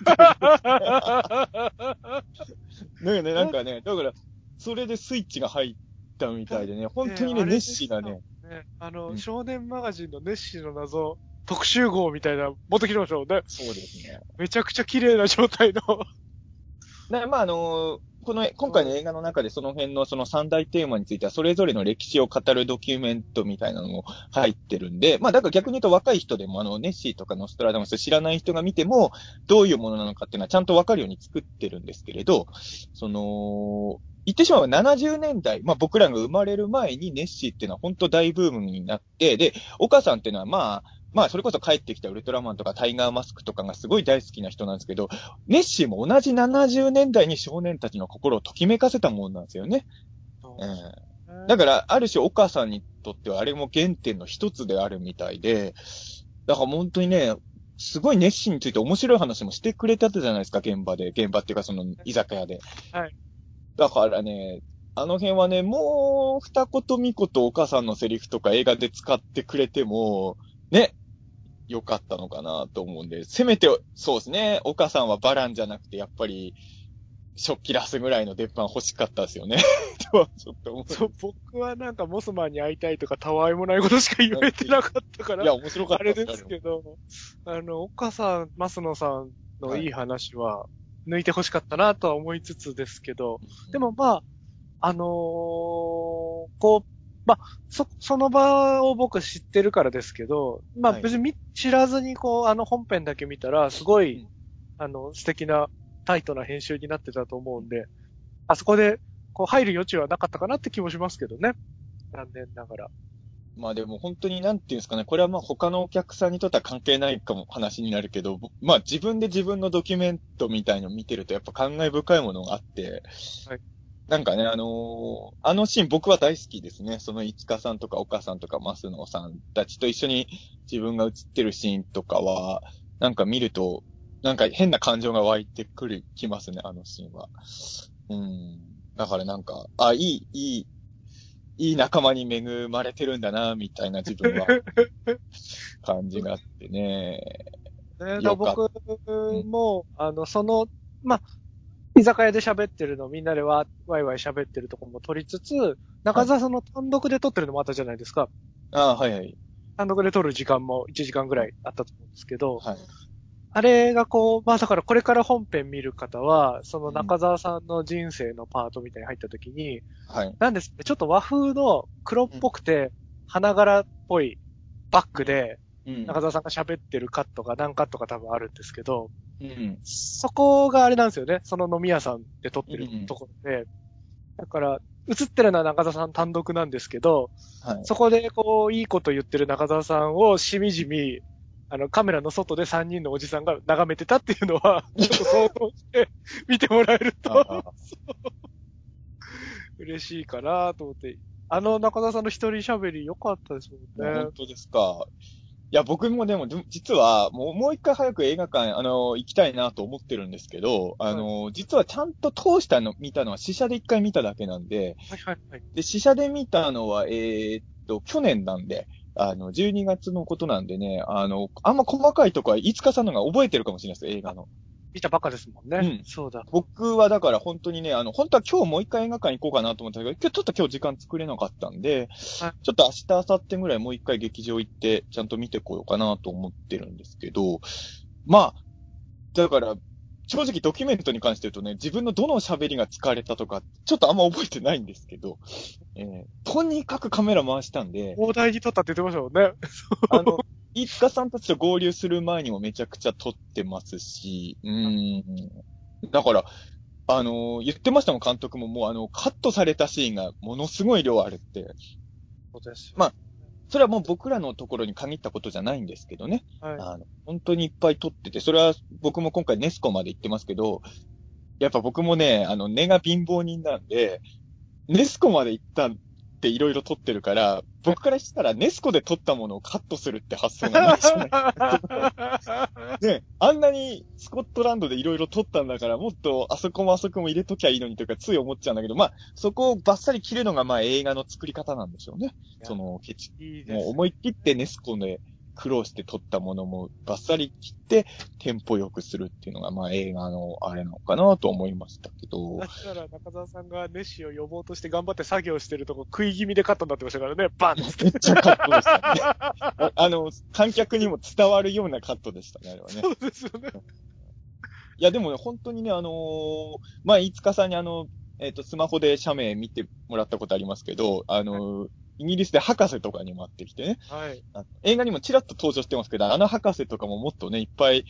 ねね、なんかね、だから、それでスイッチが入ったみたいでね、本当にね、ねネッシーがね、。ねあの、うん少年マガジンのネッシーの謎、特集号みたいな、持ってきてましたもんね。そうですね。めちゃくちゃ綺麗な状態の。で、まあ、あのこの、今回の映画の中でその辺のその三大テーマについては、それぞれの歴史を語るドキュメントみたいなのも入ってるんで、まあ、だから逆に言うと若い人でも、あの、ネッシーとかノストラダムス知らない人が見ても、どういうものなのかっていうのはちゃんとわかるように作ってるんですけれど、その、言ってしまえば70年代、まあ僕らが生まれる前にネッシーっていうのは本当大ブームになって、で、岡さんっていうのはまあ、まあそれこそ帰ってきたウルトラマンとかタイガーマスクとかがすごい大好きな人なんですけど、ネッシーも同じ70年代に少年たちの心をときめかせたもんなんですよね。うん。だから、ある種、岡さんにとってはあれも原点の一つであるみたいで、だから本当にね、すごい熱心について面白い話もしてくれたじゃないですか、現場で。現場っていうか、その、居酒屋で。はい。だからね、あの辺はね、もう、二言三言岡さんのセリフとか映画で使ってくれても、ね、よかったのかなと思うんで、せめて、そうですね、岡さんはバランじゃなくて、やっぱり、食器出すぐらいの出っ歯欲しかったですよね。とはちょっと思う。そう、僕はなんかモスマンに会いたいとかたわいもないことしか言えてなかったから。いや、面白かったあれですけど、あの、岡さん、増野さんのいい話は抜いて欲しかったなとは思いつつですけど、でも、まあ、あのーこう、まあ、そ、その場を僕知ってるからですけど、まあはい。別に見知らずにこう、あの本編だけ見たら、すごい、うん。あの、素敵なタイトな編集になってたと思うんで、あそこで、こう、入る余地はなかったかなって気もしますけどね。残念ながら。まあでも本当になんていうんですかね、これはまあ他のお客さんにとっては関係ないかも話になるけど、まあ自分で自分のドキュメントみたいのを見てるとやっぱ感慨深いものがあって、はいなんかね、あのーあのシーン僕は大好きですね。その市川さんとか岡さんとか増野さんたちと一緒に自分が映ってるシーンとかは、なんか見ると、なんか変な感情が湧いてくる、きますね、あのシーンは。うん。だからなんか、あ、いい、いい、いい仲間に恵まれてるんだな、みたいな自分は、感じがあってね。ね、僕も、あの、その、まあ、居酒屋で喋ってるの、みんなでわワイワイ喋ってるとこも撮りつつ、中澤さんの単独で撮ってるのもあったじゃないですか。ああ、はいはい。単独で撮る時間も1時間ぐらいあったと思うんですけど、はい。あれがこう、まあだからこれから本編見る方は、その中澤さんの人生のパートみたいに入った時に、はい。なんですちょっと和風の黒っぽくて、花柄っぽいバックで、うん。中澤さんが喋ってるカットが何カットか多分あるんですけど、うん。そこがあれなんですよね。その飲み屋さんで撮ってるうんうんところで。だから、映ってるのは中澤さん単独なんですけど、はい。そこでこう、いいこと言ってる中澤さんをしみじみ、あの、カメラの外で3人のおじさんが眺めてたっていうのは、ちょっと想像して見てもらえるあとあ 嬉しいかなと思って。あの中澤さんの一人喋り良かったですもんね本。当ですか。いや、僕もでも、実は、もう、もう一回早く映画館、あの、行きたいなと思ってるんですけど、あの、実はちゃんと通したの、見たのは、試写で一回見ただけなんで、はいはいはい。で、試写で見たのは、えーっと、去年なんで、あの、12月のことなんでね、あの、あんま細かいとこは、いつかさんのが覚えてるかもしれないです、映画の。見たばっかですもんね。うんそうだ。僕はだから本当にね、あの、本当は今日もう一回映画館行こうかなと思ったけど、今日ちょっと今日時間作れなかったんで、はいちょっと明日、明後日ぐらいもう一回劇場行って、ちゃんと見てこようかなと思ってるんですけど、まあ、だから、正直ドキュメントに関して言うとね、自分のどの喋りが疲れたとか、ちょっとあんま覚えてないんですけど、えーとにかくカメラ回したんで、大台に撮ったって言ってましたもんね。あの、飯塚さんたちと合流する前にもめちゃくちゃ撮ってますし、うーん。だから、あの言ってましたもん、監督ももうあの、カットされたシーンがものすごい量あるって。そうですよ。まそれはもう僕らのところに限ったことじゃないんですけどね。はい。あの、本当にいっぱい撮ってて、それは僕も今回ネスコまで行ってますけど、やっぱ僕もね、あの、根が貧乏人なんで、ネスコまで行ったっていろいろ撮ってるから、僕からしたらネスコで撮ったものをカットするって発想がないじゃないね、あんなにスコットランドでいろいろ撮ったんだから、もっとあそこもあそこも入れときゃいいのにとかつい思っちゃうんだけど、まあ、そこをバッサリ切るのがまあ映画の作り方なんでしょうね。その、ケチいいです。もう思い切ってネスコで苦労して撮ったものもバッサリ切ってテンポ良くするっていうのがまあ映画のあれなのかなと思いましたけどだ。ったら中澤さんがネッシーを呼ぼうとして頑張って作業してるとこ食い気味でカットになってましたからね。バンって。めっちゃカットでしたね。ああの、観客にも伝わるようなカットでしたね、あれはね。そうですよね。いや、でもね、本当にね、あのーまあ、飯塚さんにあの、えっ、と、スマホで写メ見てもらったことありますけど、あのーイギリスで博士とかにも会ってきてね、はい。映画にもちらっと登場してますけど、あの博士とかももっとね、いっぱい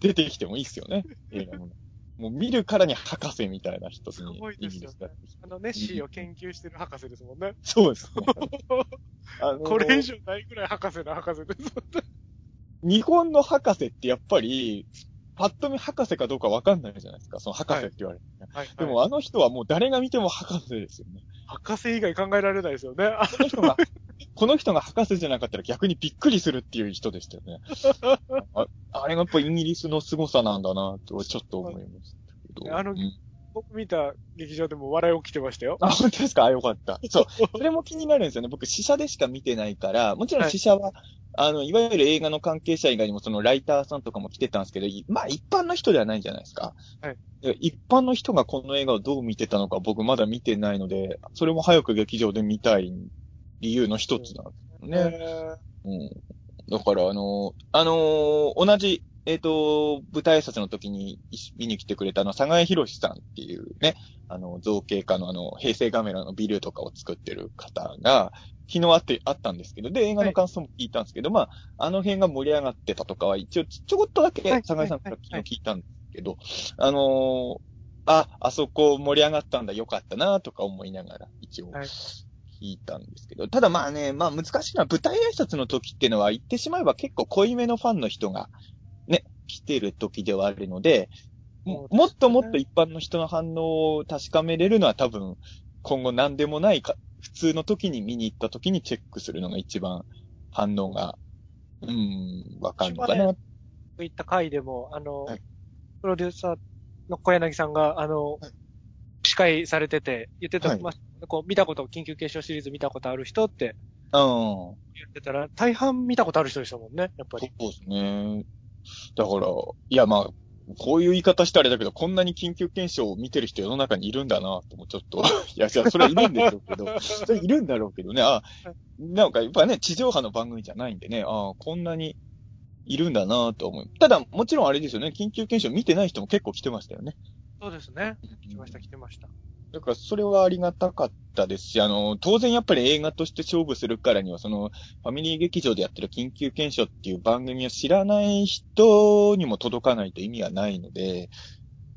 出てきてもいいっすよね、映画の。もう見るからに博士みたいな人すにごいですよね。あのネッシーを研究してる博士ですもんね。そうですね。あのーこれ以上ないぐらい博士の博士です。日本の博士ってやっぱり、パッと見博士かどうかわかんないじゃないですか、その博士って言われて、はい。でもあの人はもう誰が見ても博士ですよね。博士以外考えられないですよね。あこの人が、この人が博士じゃなかったら逆にびっくりするっていう人でしたよね。ああれがやっぱイギリスの凄さなんだなとちょっと思いましたけど。あのうん僕見た劇場でも笑い起きてましたよ。あ、本当ですか？あ、よかった。そう。それも気になるんですよね。僕、試写でしか見てないから、もちろん試写は、あの、いわゆる映画の関係者以外にも、そのライターさんとかも来てたんですけど、いまあ、一般の人ではないじゃないですか？はいで。一般の人がこの映画をどう見てたのか、僕まだ見てないので、それも早く劇場で見たい理由の一つなんですよね。えうん。だから、あの、あのー同じ、えっ、と、舞台挨拶の時に見に来てくれたあの、佐賀江博さんっていうね、あの、造形家のあの、平成カメラのビルとかを作ってる方が、昨日会って、あったんですけど、で、映画の感想も聞いたんですけど、まあ、あの辺が盛り上がってたとかは、一応ち、ちょこっとだけはい。佐賀江さんから昨日聞いたんですけど、あのーあ、あそこ盛り上がったんだ、よかったな、とか思いながら、一応、はい。聞いたんですけど、ただまあね、まあ難しいのは舞台挨拶の時っていうのは言ってしまえば結構濃いめのファンの人がね、来てる時ではあるので、もっともっと一般の人の反応を確かめれるのは多分、今後何でもないか、普通の時に見に行った時にチェックするのが一番反応が、うーん、わかるのかな。こういった回でも、あの、はいプロデューサーの小柳さんが、あの、はい司会されてて、言ってた、はいまあ、こう、見たこと、緊急継承シリーズ見たことある人ってうん。言ってたら、大半見たことある人でしたもんね、やっぱり。そうですね。だから、いやまあ、こういう言い方したらあれだけど、こんなに緊急検証を見てる人世の中にいるんだなともちょっと、いや、じゃあそれはいるんでしょうけど、それいるんだろうけどね、あ、なんかやっぱね、地上波の番組じゃないんでね、あこんなにいるんだなと思う。ただ、もちろんあれですよね、緊急検証見てない人も結構来てましたよね。そうですね。来ました、来てました。だからそれはありがたかったですし、あの、当然やっぱり映画として勝負するからには、その、ファミリー劇場でやってる緊急検証っていう番組を知らない人にも届かないと意味がないので、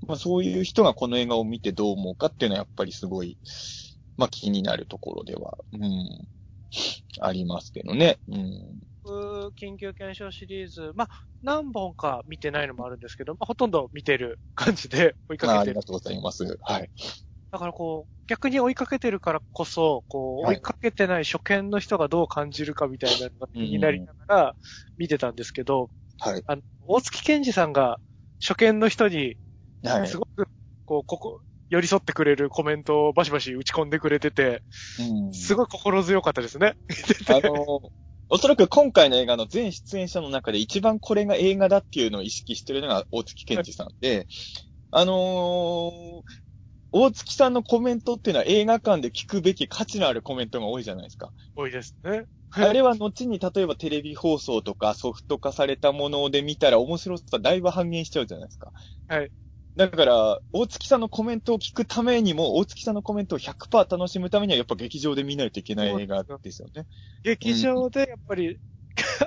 まあそういう人がこの映画を見てどう思うかっていうのはやっぱりすごい、まあ気になるところでは、うん、ありますけどね。うん。僕緊急検証シリーズ、まあ、何本か見てないのもあるんですけど、まあ、ほとんど見てる感じで追いまあかけてる。ありがとうございます。はい。だからこう、逆に追いかけてるからこそ、こう、はい追いかけてない初見の人がどう感じるかみたいなのが気になりながら見てたんですけど、はい。あの、大月健二さんが初見の人に、はいす。ごく、こう、ここ、寄り添ってくれるコメントをバシバシ打ち込んでくれてて、うんすごい心強かったですね。あの、おそらく今回の映画の全出演者の中で一番これが映画だっていうのを意識してるのが大月健二さんで、あのー大月さんのコメントっていうのは映画館で聞くべき価値のあるコメントが多いじゃないですか。多いですね。あれは後に例えばテレビ放送とかソフト化されたもので見たら面白さだいぶ半減しちゃうじゃないですか。はい。だから、大月さんのコメントを聞くためにも、大月さんのコメントを100%楽しむためには、やっぱ劇場で見ないといけない映画ですよね。劇場でやっぱり、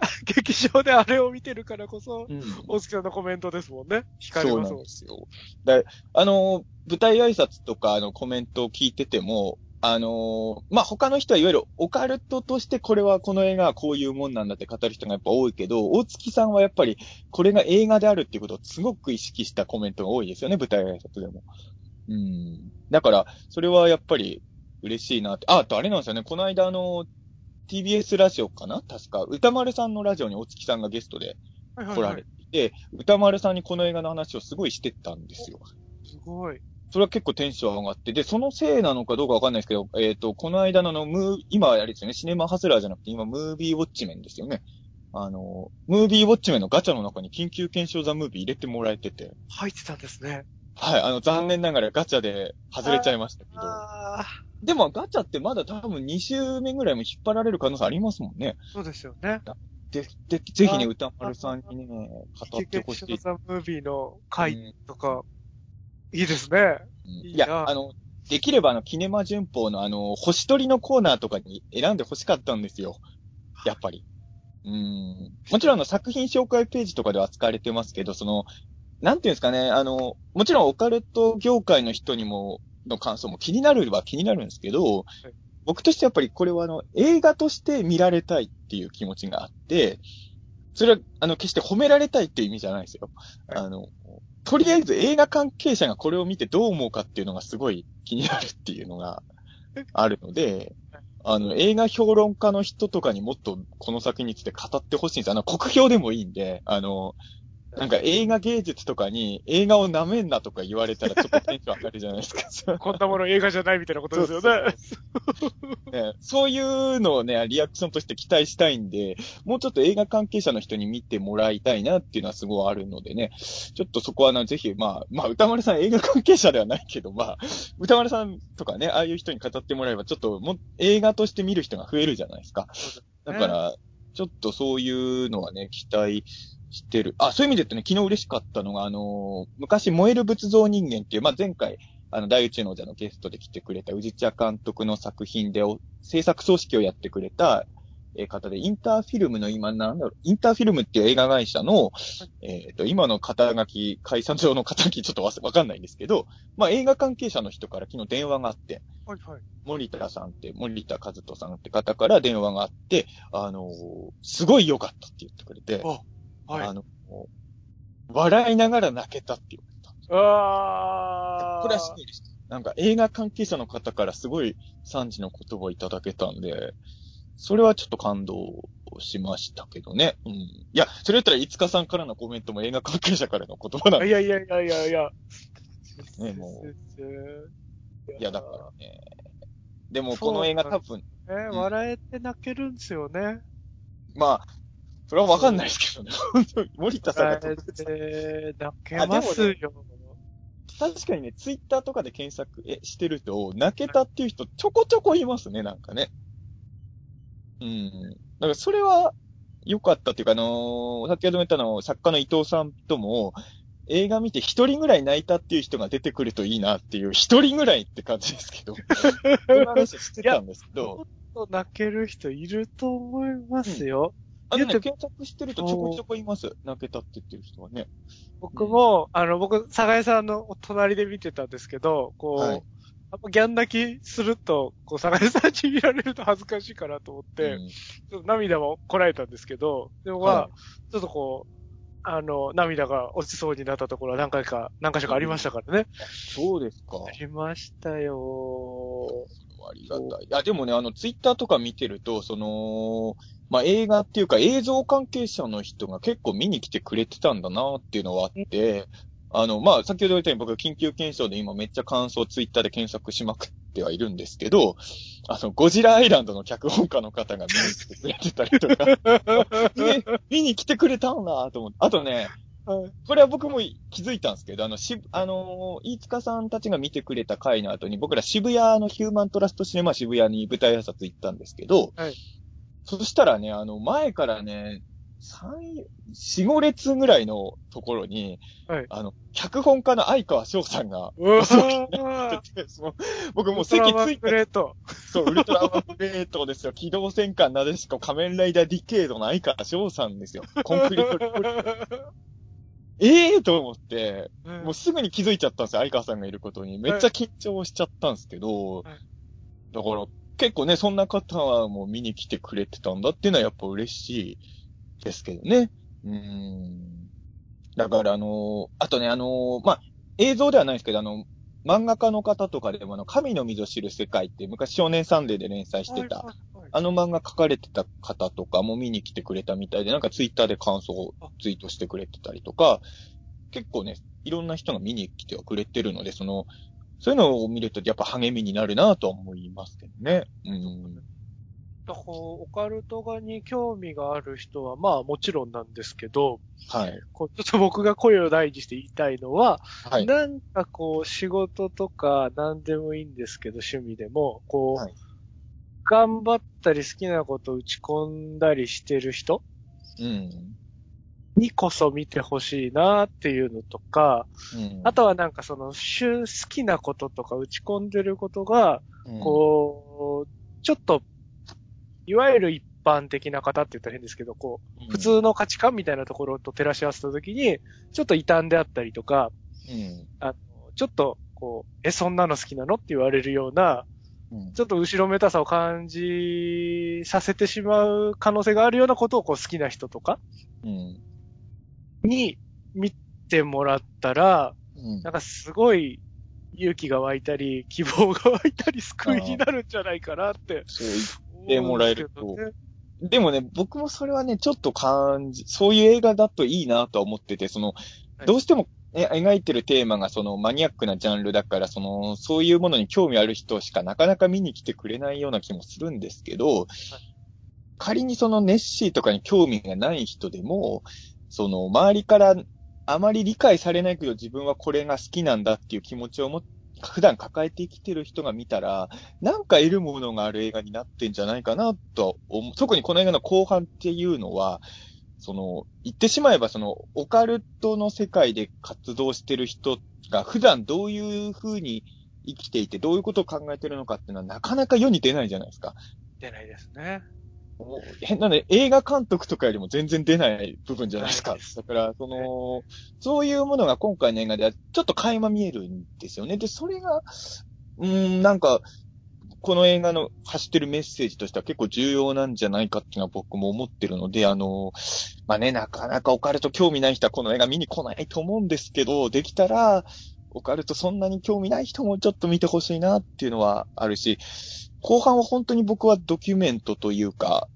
劇場であれを見てるからこそ、うん大月さんのコメントですもんね。惹かれそうですよ。だあの、舞台挨拶とかのコメントを聞いてても、あのまあ、他の人はいわゆるオカルトとしてこれはこの映画はこういうもんなんだって語る人がやっぱ多いけど、大月さんはやっぱりこれが映画であるっていうことをすごく意識したコメントが多いですよね、舞台挨拶でも。うん。だから、それはやっぱり嬉しいなって。あ、あとあれなんですよね、この間あの、TBS ラジオかな？確か、歌丸さんのラジオに大月さんがゲストではいはい来られていて、歌丸さんにこの映画の話をすごいしてたんですよ。すごい。それは結構テンション上がって、で、そのせいなのかどうかわかんないですけど、えっ、と、この間のあの、ムー、今はあれですよね、シネマハスラーじゃなくて、今、ムービーウォッチメンですよね。あの、ムービーウォッチメンのガチャの中に緊急検証ザムービー入れてもらえてて、入ってたんですね。はい、あの、残念ながらガチャで外れちゃいましたけど、でもガチャってまだ多分2週目ぐらいも引っ張られる可能性ありますもんね。そうですよね。で、で、ぜひね、あ歌丸さんにね、語ってほしいザムービーのう回んとか、いいですね。うんいや、あの、できればあの、キネマ旬報のあの、星取りのコーナーとかに選んで欲しかったんですよ。やっぱり。うん。もちろんあの、作品紹介ページとかでは扱われてますけど、その、なんていうんですかね、あの、もちろんオカルト業界の人にも、の感想も気になるは気になるんですけど、僕としてやっぱりこれはあの、映画として見られたいっていう気持ちがあって、それは、あの、決して褒められたいっていう意味じゃないですよ。はいあの、とりあえず映画関係者がこれを見てどう思うかっていうのがすごい気になるっていうのが あるので、あの、映画評論家の人とかにもっとこの作品について語ってほしいんです。あの、国評でもいいんで、あの、なんか映画芸術とかに映画を舐めんなとか言われたらちょっとテンション上がるじゃないですか。こんなもの映画じゃないみたいなことですよね。ね、そういうのをね、リアクションとして期待したいんで、もうちょっと映画関係者の人に見てもらいたいなっていうのはすごいあるのでね、ちょっとそこはな、ぜひ、まあ、まあ、歌丸さん映画関係者ではないけど、まあ、歌丸さんとかね、ああいう人に語ってもらえば、ちょっともう映画として見る人が増えるじゃないですか。だから、ちょっとそういうのはね、期待してる。あ、そういう意味で言うとね、昨日嬉しかったのが、あのー昔、燃える仏像人間っていう、まあ、前回、あの、大宇宙の王者のゲストで来てくれた宇治茶監督の作品でお制作総指揮をやってくれた、えー方で、インターフィルムの今、なんだろう、インターフィルムっていう映画会社の、えっ、と、今の肩書き、解散上の肩書きちょっとわわかんないんですけど、まあ映画関係者の人から昨日電話があって、はいはい。森田さんって、森田和人さんって方から電話があって、あのーすごい良かったって言ってくれて、はい。あの、笑いながら泣けたって言われたんですよ。あー。これはすごいです。なんか映画関係者の方からすごい賛辞の言葉をいただけたんで、それはちょっと感動しましたけどね。うん。いや、それだったら、いつかさんからのコメントも映画関係者からの言葉なんでいやいやいやいやいや。ねもうう。いや、だからね。でも、この映画多分、ね、笑えて泣けるんですよね。まあ、それはわかんないですけどね。本当に森田さんが特別て泣けますよ。確かにね、ツイッターとかで検索えしてると、泣けたっていう人ちょこちょこいますね、なんかね。うん。だからそれは良かったっていうか、あのー先ほども言ったの、作家の伊藤さんとも、映画見て一人ぐらい泣いたっていう人が出てくるといいなっていう、一人ぐらいって感じですけど、そんな話してたんですけど、もっと泣ける人いると思いますよ。あのね、検索してるとちょこちょこいます。泣けたって言ってる人はね。僕も、あの、僕、坂井さんのお隣で見てたんですけど、こう、はいギャン泣きすると、こう、坂井さんに見られると恥ずかしいかなと思って、うんちょっと涙もこらえたんですけど、でもまあ、はちょっとこう、あの、涙が落ちそうになったところは何回か、何回かありましたからね。そうですか。ありましたよありがたい。いや、でもね、あの、ツイッターとか見てると、その、まあ、映画っていうか映像関係者の人が結構見に来てくれてたんだなっていうのはあって、あの、まあ、先ほど言ったように僕緊急検証で今めっちゃ感想ツイッターで検索しまくってはいるんですけど、あの、ゴジラアイランドの脚本家の方が見に来てくれてたりとか、え 見に来てくれたんだと思って。あとね、はい。これは僕も気づいたんですけど、あの、し、あのー、飯塚さんたちが見てくれた回の後に、僕ら渋谷のヒューマントラストシネマ渋谷に舞台挨拶行ったんですけど、はいそしたらね、あの、前からね、三、四五列ぐらいのところに、はいあの、脚本家の相川翔さんが、うわお世話にーててその僕もう席ついプて、レート。そう、ウルトラマンプレートですよ。機動戦艦なでしこ仮面ライダーディケードの相川翔さんですよ。コンクリート。ええと思って、もうすぐに気づいちゃったんですよ、相川さんがいることに。めっちゃ緊張しちゃったんですけど、はいだから結構ね、そんな方はもう見に来てくれてたんだっていうのはやっぱ嬉しいですけどね。うーん。だからあのーあとね、あのーまあ、映像ではないですけど、あの、漫画家の方とかでもあの、神の溝を知る世界って昔少年サンデーで連載してた、あの漫画書かれてた方とかも見に来てくれたみたいで、なんかツイッターで感想をツイートしてくれてたりとか、結構ね、いろんな人が見に来てはくれてるので、その、そういうのを見るとやっぱ励みになるなとは思いますけどね。うん。だからオカルト画に興味がある人は、まあもちろんなんですけど、はい。こうちょっと僕が声を大にして言いたいのは、はい。なんかこう仕事とか何でもいいんですけど、趣味でも、こう、はい頑張ったり好きなことを打ち込んだりしてる人うん。にこそ見てほしいなっていうのとか、うん。あとはなんかその、好きなこととか打ち込んでることが、うん、こう、ちょっと、いわゆる一般的な方って言ったら変ですけど、こう、うん普通の価値観みたいなところと照らし合わせたときに、ちょっと異端であったりとか、うん。あの、ちょっと、こう、え、そんなの好きなのって言われるような、うん。ちょっと後ろめたさを感じさせてしまう可能性があるようなことをこう好きな人とかうん。に見てもらったら、うん。なんかすごい勇気が湧いたり、希望が湧いたり、救いになるんじゃないかなってそう言思ってもらえると。うんでもね、僕もそれはね、ちょっと感じ、そういう映画だといいなとは思ってて、その、はい。どうしても、ね、描いてるテーマがそのマニアックなジャンルだから、その、そういうものに興味ある人しかなかなか見に来てくれないような気もするんですけど、仮にそのネッシーとかに興味がない人でも、その、周りからあまり理解されないけど自分はこれが好きなんだっていう気持ちを持って、普段抱えて生きてる人が見たら、なんか得るものがある映画になってんじゃないかなと思う。特にこの映画の後半っていうのは、その、言ってしまえばその、オカルトの世界で活動してる人が普段どういう風に生きていて、どういうことを考えてるのかっていうのはなかなか世に出ないじゃないですか。出ないですね。もう変なね、映画監督とかよりも全然出ない部分じゃないですか。だから、その、そういうものが今回の映画ではちょっと垣間見えるんですよね。で、それが、うーん、なんか、この映画の発してるメッセージとしては結構重要なんじゃないかっていうのは僕も思ってるので、あの、まあね、なかなかオカルト興味ない人はこの映画見に来ないと思うんですけど、できたら、オカルトそんなに興味ない人もちょっと見てほしいなっていうのはあるし、後半は本当に僕はドキュメントというか、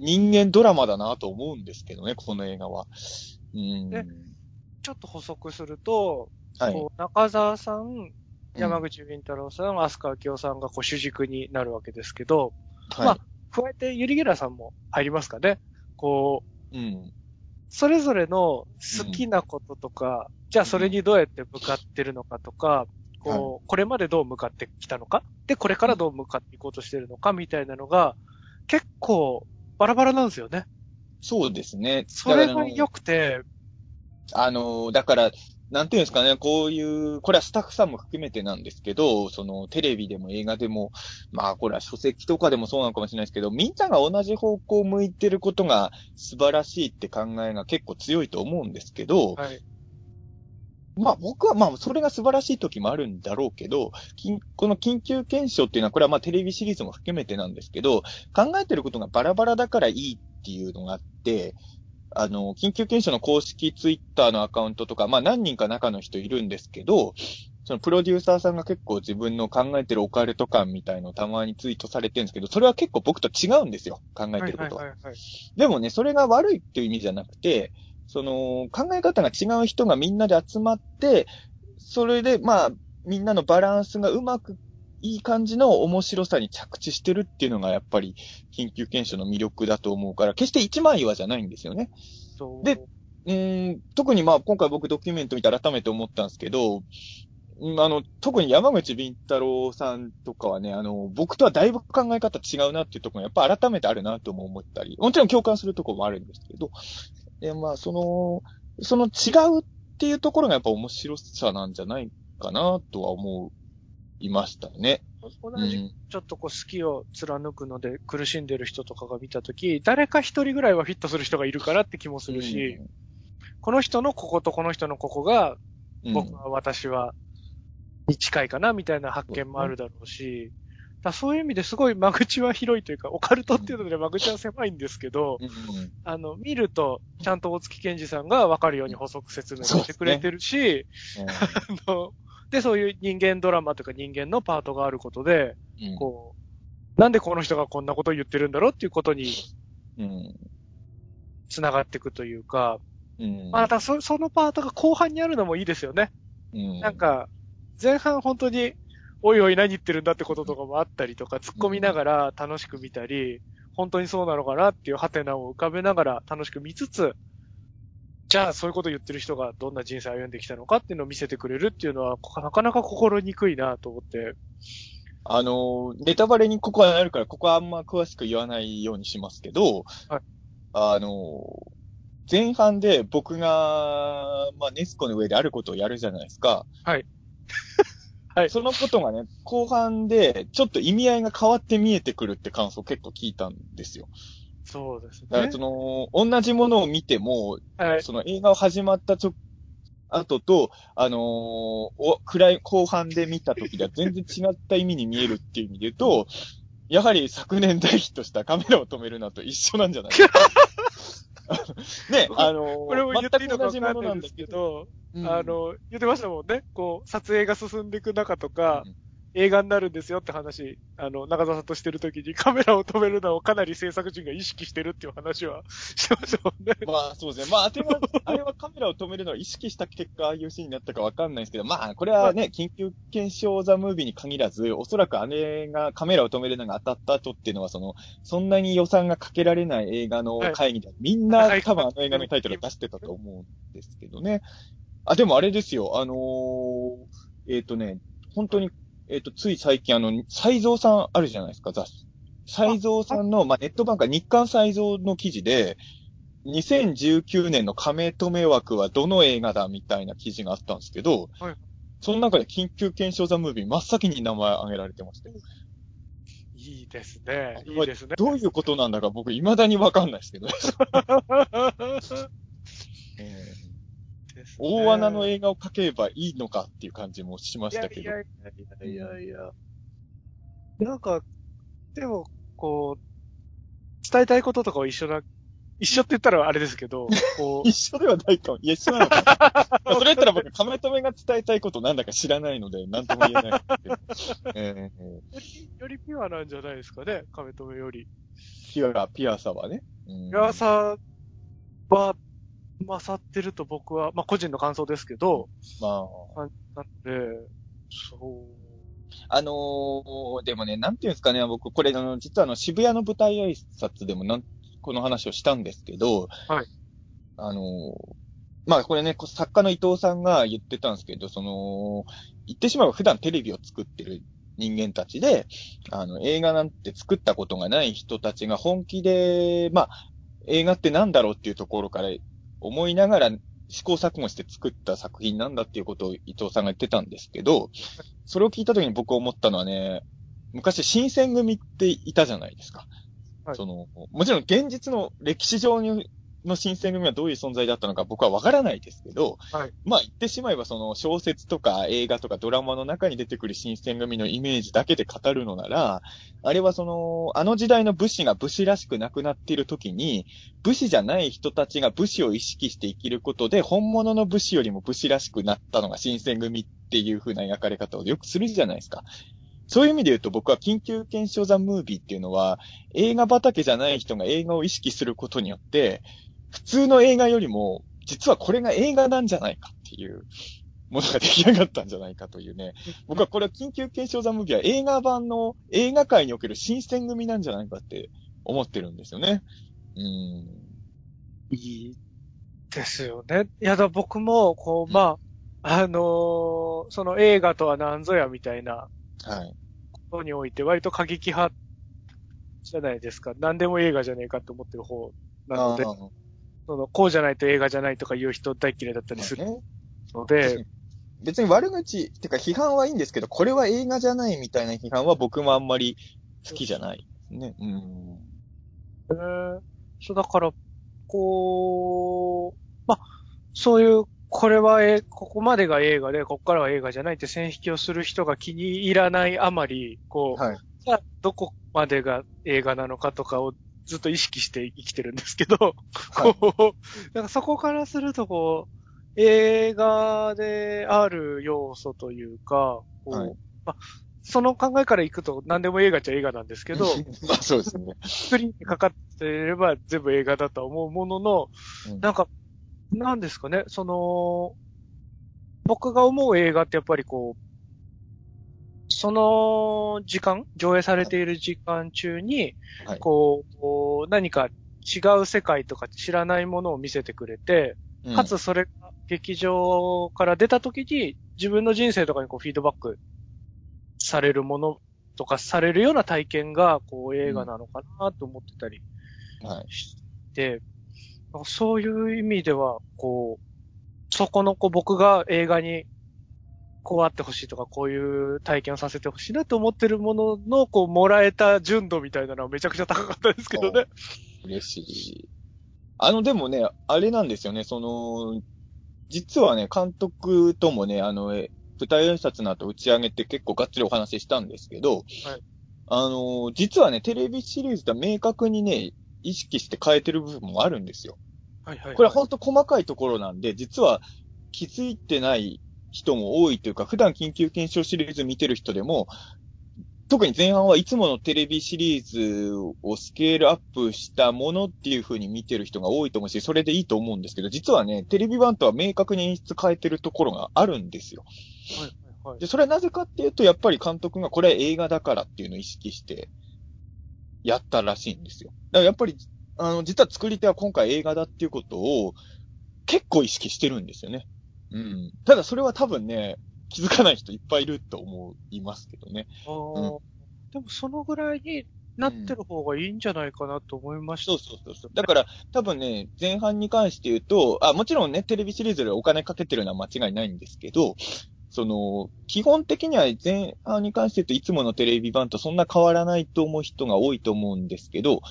人間ドラマだなと思うんですけどね、この映画は。うん。ねちょっと補足すると、はい。中澤さん、うん山口敏太郎さん、飛鳥明夫さんがこう主軸になるわけですけど、はい。まあ加えてユリゲラさんも入りますかね。こう、うん。それぞれの好きなこととか、じゃあそれにどうやって向かってるのかとか、こう、これまでどう向かってきたのか？で、これからどう向かっていこうとしてるのかみたいなのが、結構バラバラなんですよね。そうですね。それが良くて、あの、だから、なんていうんですかね、こういう、これはスタッフさんも含めてなんですけど、その、テレビでも映画でも、まあ、これは書籍とかでもそうなのかもしれないですけど、みんなが同じ方向を向いてることが素晴らしいって考えが結構強いと思うんですけど、はい。まあ僕はまあそれが素晴らしい時もあるんだろうけど、緊この緊急検証っていうのはこれはまあテレビシリーズも含めてなんですけど、考えてることがバラバラだからいいっていうのがあって、あの、緊急検証の公式ツイッターのアカウントとか、まあ何人か中の人いるんですけど、そのプロデューサーさんが結構自分の考えてるオカルト感みたいのをたまにツイートされてるんですけど、それは結構僕と違うんですよ。考えてることは。はいはい。でもね、それが悪いっていう意味じゃなくて、その、考え方が違う人がみんなで集まって、それで、まあ、みんなのバランスがうまく、いい感じの面白さに着地してるっていうのが、やっぱり、緊急検証の魅力だと思うから、決して一枚岩じゃないんですよね。でうーん、特にまあ、今回僕ドキュメント見て改めて思ったんですけど、うんあの、特に山口敏太郎さんとかはね、あの、僕とはだいぶ考え方違うなっていうところがやっぱ改めてあるなとも思ったり、もちろん共感するところもあるんですけど、で、まあ、その、その違うっていうところがやっぱ面白さなんじゃないかなとは思いましたね。同うん。じ、ちょっとこう好きを貫くので苦しんでる人とかが見たとき、誰か一人ぐらいはフィットする人がいるからって気もするし、この人のこことこの人のここが、うん、僕は私は、に近いかなみたいな発見もあるだろうし、だからそういう意味ですごい間口は広いというか、オカルトっていうので間口は狭いんですけど、うん、うんあの、見ると、ちゃんと大月健二さんがわかるように補足説明してくれてるし、あの、で、そういう人間ドラマとか人間のパートがあることで、うん、こう、なんでこの人がこんなことを言ってるんだろうっていうことにうん、繋がっていくというか、うん、またそそのパートが後半にあるのもいいですよね。うん、なんか、前半本当に、おいおい何言ってるんだってこととかもあったりとか、突っ込みながら楽しく見たり、本当にそうなのかなっていうハテナを浮かべながら楽しく見つつ、じゃあそういうこと言ってる人がどんな人生を歩んできたのかっていうのを見せてくれるっていうのは、こなかなか心にくいなと思って。あの、ネタバレにここはなるから、ここはあんま詳しく言わないようにしますけど、はいあの、前半で僕が、まあ、ネスコの上であることをやるじゃないですか。はい。はいそのことがね、後半で、ちょっと意味合いが変わって見えてくるって感想を結構聞いたんですよ。そうですねだからそ。の、同じものを見ても、はい。その映画を始まったちょ、後と、あのーお、暗い後半で見た時では全然違った意味に見えるっていう意味で言うと、やはり昨年大ヒットしたカメラを止めるなと一緒なんじゃないかな。ね、あのーこれも言っていいのか全く同じものわかんなですけど、あ、の、言ってましたもんね。こう、撮影が進んでいく中とか、うん映画になるんですよって話、あの、中澤さんとしてる時に カメラを止めるのをかなり制作陣が意識してるっていう話は してましたもんね。まあそうですね。まあ、あれは、あれはカメラを止めるのを意識した結果、ああいうシーンになったかわかんないですけど、まあ、これはね、緊急検証ザムービーに限らず、おそらくあれがカメラを止めるのが当たった後っていうのは、その、そんなに予算がかけられない映画の会議で、みんなはい多分あの映画のタイトルを出してたと思うんですけどね。あ、でもあれですよ、あのーえっ、とね、本当に、えっ、と、つい最近あの、斎蔵さんあるじゃないですか、雑誌。斎蔵さんの、まあ、ネットバンカー日刊斎蔵の記事で、2019年の亀止め枠はどの映画だみたいな記事があったんですけど、はいその中で緊急検証ザムービー真っ先に名前挙げられてましたよ。いいいですね。いいですね。どういうことなんだか僕未だにわかんないですけど。えーですね大穴の映画を描けばいいのかっていう感じもしましたけど。いやいやいやいやいや。なんか、でも、こう、伝えたいこととかは一緒な、一緒って言ったらあれですけど、こう、一緒ではないかも。いや、一緒なのかそれやったら僕、亀止めが伝えたいことなんだか知らないので、なんとも言えない。えーより、ピュアなんじゃないですかね、亀止めより。ピュア、ピュアさはね。うんピュアさは、勝ってると僕は、まあ個人の感想ですけど、まあ、ななんで、そう。あのーでもね、なんていうんですかね、僕、これ、あの、実はあの、渋谷の舞台挨拶でもなん、この話をしたんですけど、はい。あのーまあ、これね、こ作家の伊藤さんが言ってたんですけど、その、言ってしまえば普段テレビを作ってる人間たちで、あの、映画なんて作ったことがない人たちが本気で、まあ、映画ってなんだろうっていうところから思いながら試行錯誤して作った作品なんだっていうことを伊藤さんが言ってたんですけど、それを聞いた時に僕思ったのはね、昔新選組っていたじゃないですか。はいその、もちろん現実の歴史上にの新選組はどういう存在だったのか僕はわからないですけど、はいまあ言ってしまえばその小説とか映画とかドラマの中に出てくる新選組のイメージだけで語るのなら、あれはその、あの時代の武士が武士らしくなくなっている時に、武士じゃない人たちが武士を意識して生きることで、本物の武士よりも武士らしくなったのが新選組っていう風な描かれ方をよくするじゃないですか。そういう意味で言うと僕は緊急検証ザ・ムービーっていうのは、映画畑じゃない人が映画を意識することによって、普通の映画よりも、実はこれが映画なんじゃないかっていうものが出来上がったんじゃないかというね。僕はこれは緊急検証ザ・ムービーは映画版の映画界における新選組なんじゃないかって思ってるんですよね。うーん。いいですよね。いや、だ僕も、こう、まあ、あのーその映画とは何ぞやみたいなはい。ことにおいて割と過激派じゃないですか。何でも映画じゃねえかって思ってる方なのでその、こうじゃないと映画じゃないとか言う人大嫌いだったりするねので、別に悪口、ってか批判はいいんですけど、これは映画じゃないみたいな批判は僕もあんまり好きじゃないですね。うん。えーそう、だから、こう、まあ、そういう、これはえ、ここまでが映画で、ここからは映画じゃないって線引きをする人が気に入らないあまり、こう、はい。じゃあどこまでが映画なのかとかをずっと意識して生きてるんですけど、はい。こう、なんかそこからするとこう、映画である要素というか、こうはい。まあ、その考えからいくと何でも映画っちゃ映画なんですけど、まあそうですね。スクリーンにかかっていれば全部映画だとは思うものの、うん。なんか、なんですかね、その、僕が思う映画ってやっぱりこう、その時間、上映されている時間中に、はい。こう何か違う世界とか知らないものを見せてくれて、うん。かつそれが劇場から出た時に自分の人生とかにこうフィードバックされるものとかされるような体験がこう映画なのかなと思ってたりはい。して、なんかそういう意味では、こう、そこのこう僕が映画にこうあってほしいとか、こういう体験をさせてほしいなと思ってるものの、こう、もらえた純度みたいなのはめちゃくちゃ高かったですけどね。嬉しい。あの、でもね、あれなんですよね、その、実はね、監督ともね、あの、え舞台挨拶の後打ち上げて結構がっつりお話ししたんですけど、あの、実はね、テレビシリーズでは明確にね、意識して変えてる部分もあるんですよ。はいはい、はい。これは本当細かいところなんで、実は気づいてない人も多いというか、普段緊急検証シリーズ見てる人でも、特に前半はいつものテレビシリーズをスケールアップしたものっていう風に見てる人が多いと思うし、それでいいと思うんですけど、実はね、テレビ版とは明確に演出変えてるところがあるんですよ。はいはいはい。で、それはなぜかっていうと、やっぱり監督がこれは映画だからっていうのを意識してやったらしいんですよ。だからやっぱり、あの、実は作り手は今回映画だっていうことを結構意識してるんですよね。うん。ただそれは多分ね、気づかない人いっぱいいると思いますけどね。あーでもそのぐらいになってる方がいいんじゃないかなと思いました。そうそうそうそう。だから、多分ね、前半に関して言うと、あ、もちろんね、テレビシリーズでお金かけてるのは間違いないんですけど、その、基本的には前半に関して言うといつものテレビ版とそんな変わらないと思う人が多いと思うんですけど、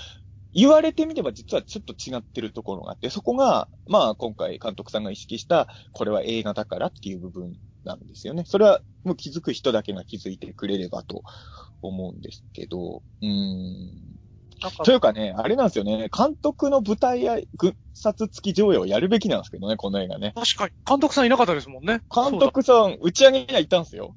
言われてみれば実はちょっと違ってるところがあって、そこが、まあ今回監督さんが意識した、これは映画だからっていう部分なんですよね。それはもう気づく人だけが気づいてくれればと思うんですけど、うーん。というかね、あれなんですよね、監督の舞台や、軍殺付き上映をやるべきなんですけどね、この映画ね。確かに、監督さんいなかったですもんね。監督さん、打ち上げにはいたんですよ。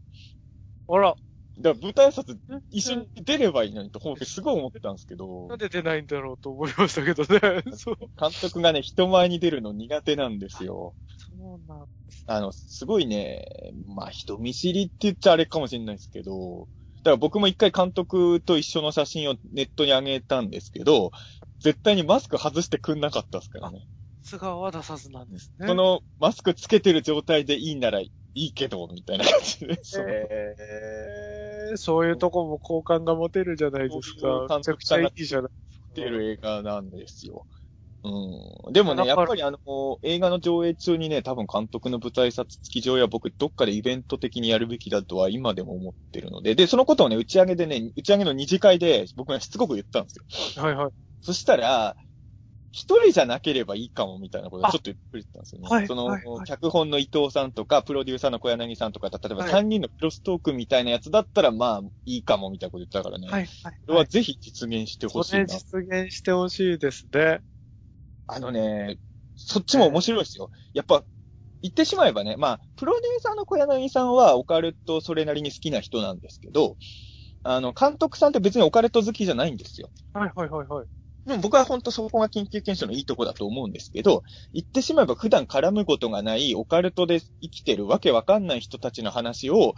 あら、だから舞台挨拶一緒に出ればいいのにと、ほんすごい思ってたんですけどなん、で出ないんだろうと思いましたけどね。そう。監督がね、人前に出るの苦手なんですよ。そうなんあの、すごいね、まあ人見知りって言っちゃあれかもしれないですけど、だから僕も一回監督と一緒の写真をネットに上げたんですけど、絶対にマスク外してくんなかったですからね。素顔は出さずなんですね。このマスクつけてる状態でいいならいいけど、みたいな感じで。そうえー、そういうとこも好感が持てるじゃないですか。めちゃくちゃいいじゃないですか。ってる映画なんですよ。うん。でもね、やっぱりあの、映画の上映中にね、多分監督の舞台撮付き上映は僕どっかでイベント的にやるべきだとは今でも思ってるので、で、そのことをね、打ち上げでね、打ち上げの二次会で僕がしつこく言ったんですよ。はいはい。そしたら、一人じゃなければいいかもみたいなことをちょっと言ってたんですよね。はいその、はいはい脚本の伊藤さんとか、プロデューサーの小柳さんとか、例えばはい三人のクロストークみたいなやつだったら、まあ、いいかもみたいなこと言ったからね。はいはい。これはぜひ実現してほしいな。実現してほしいですね。あのね、そっちも面白いですよ。やっぱ、言ってしまえばね、まあ、プロデューサーの小柳さんはオカルトそれなりに好きな人なんですけど、あの、監督さんって別にオカルト好きじゃないんですよ。はいはいはいはい。でも僕は本当そこが緊急検証のいいとこだと思うんですけど、言ってしまえば普段絡むことがないオカルトで生きてるわけわかんない人たちの話を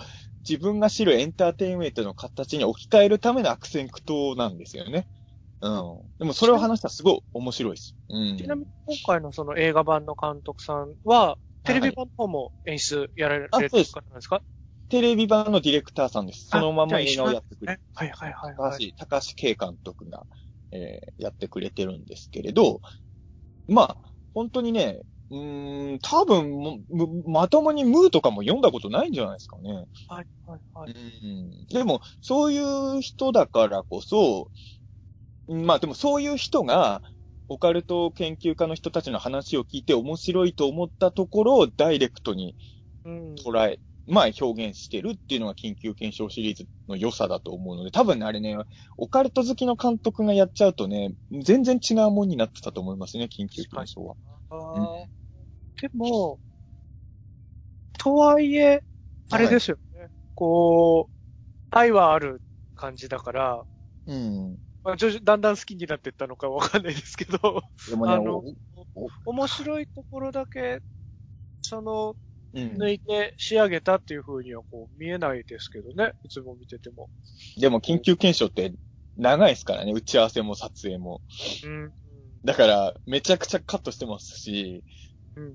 自分が知るエンターテインメントの形に置き換えるための悪戦苦闘なんですよね。うん。でもそれを話したらすごい面白いです。うん。ちなみに今回のその映画版の監督さんは、テレビ版の方も演出やられてる方なんですか？テレビ版のディレクターさんです。そのまま映画をやってくれね。はいはいはい高はい。橋、高橋圭監督が、えーやってくれてるんですけれど、まあ、本当にね、うーん、多分まともにムーとかも読んだことないんじゃないですかね。はいはいはい。うんでも、そういう人だからこそ、うんまあでもそういう人が、オカルト研究家の人たちの話を聞いて面白いと思ったところをダイレクトにうん。捉え、まあ表現してるっていうのが緊急検証シリーズの良さだと思うので、多分ね、あれね、オカルト好きの監督がやっちゃうとね、全然違うもんになってたと思いますね、緊急検証は。あーでも、とはいえ、あれですよね。こう、愛はある感じだから、うん。まあ、徐々だんだん好きになっていったのかわかんないですけど、でもね、あの面白いところだけ、その、うん、抜いて仕上げたっていう風にはこう見えないですけどね。いつも見てても。でも緊急検証って長いですからね、打ち合わせも撮影も。うん。だから、めちゃくちゃカットしてますし、うん。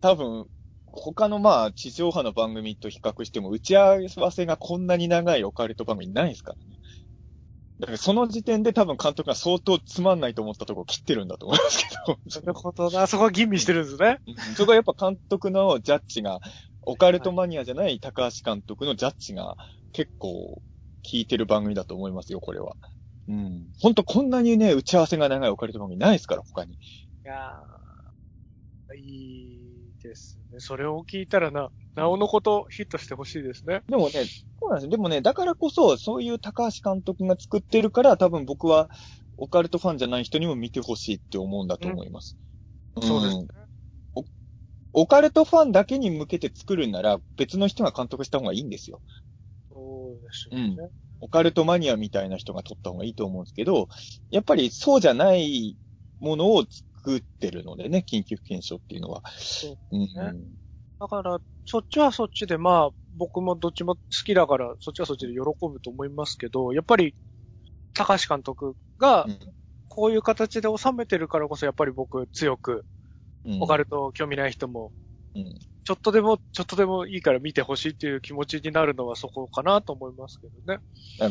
多分、他のまあ、地上波の番組と比較しても、打ち合わせがこんなに長いオカルト番組ないですからね。その時点で多分監督が相当つまんないと思ったとこ切ってるんだと思いますけど。なるほどな。そこは吟味してるんですね。うんそこはやっぱ監督のジャッジが、オカルトマニアじゃない高橋監督のジャッジが結構効いてる番組だと思いますよ、これは。うん。ほんとこんなにね、打ち合わせが長いオカルト番組ないですから、他に。いやー、いいですね。それを聞いたらな、なおのことヒットしてほしいですね。でもね、そうなんですよ。でもね、だからこそ、そういう高橋監督が作ってるから、多分僕は、オカルトファンじゃない人にも見てほしいって思うんだと思います。んそうですね。オカルトファンだけに向けて作るんなら、別の人が監督した方がいいんですよ。そうですよね。オカルトマニアみたいな人が撮った方がいいと思うんですけど、やっぱりそうじゃないものを作ってるのでね、緊急検証っていうのは。そううんねだから、そっちはそっちで、まあ、僕もどっちも好きだから、そっちはそっちで喜ぶと思いますけど、やっぱり、高橋監督がう、んこういう形で収めてるからこそ、やっぱり僕強く、うんオカルト興味ない人もうん。ちょっとでも、ちょっとでもいいから見てほしいっていう気持ちになるのはそこかなと思いますけどね。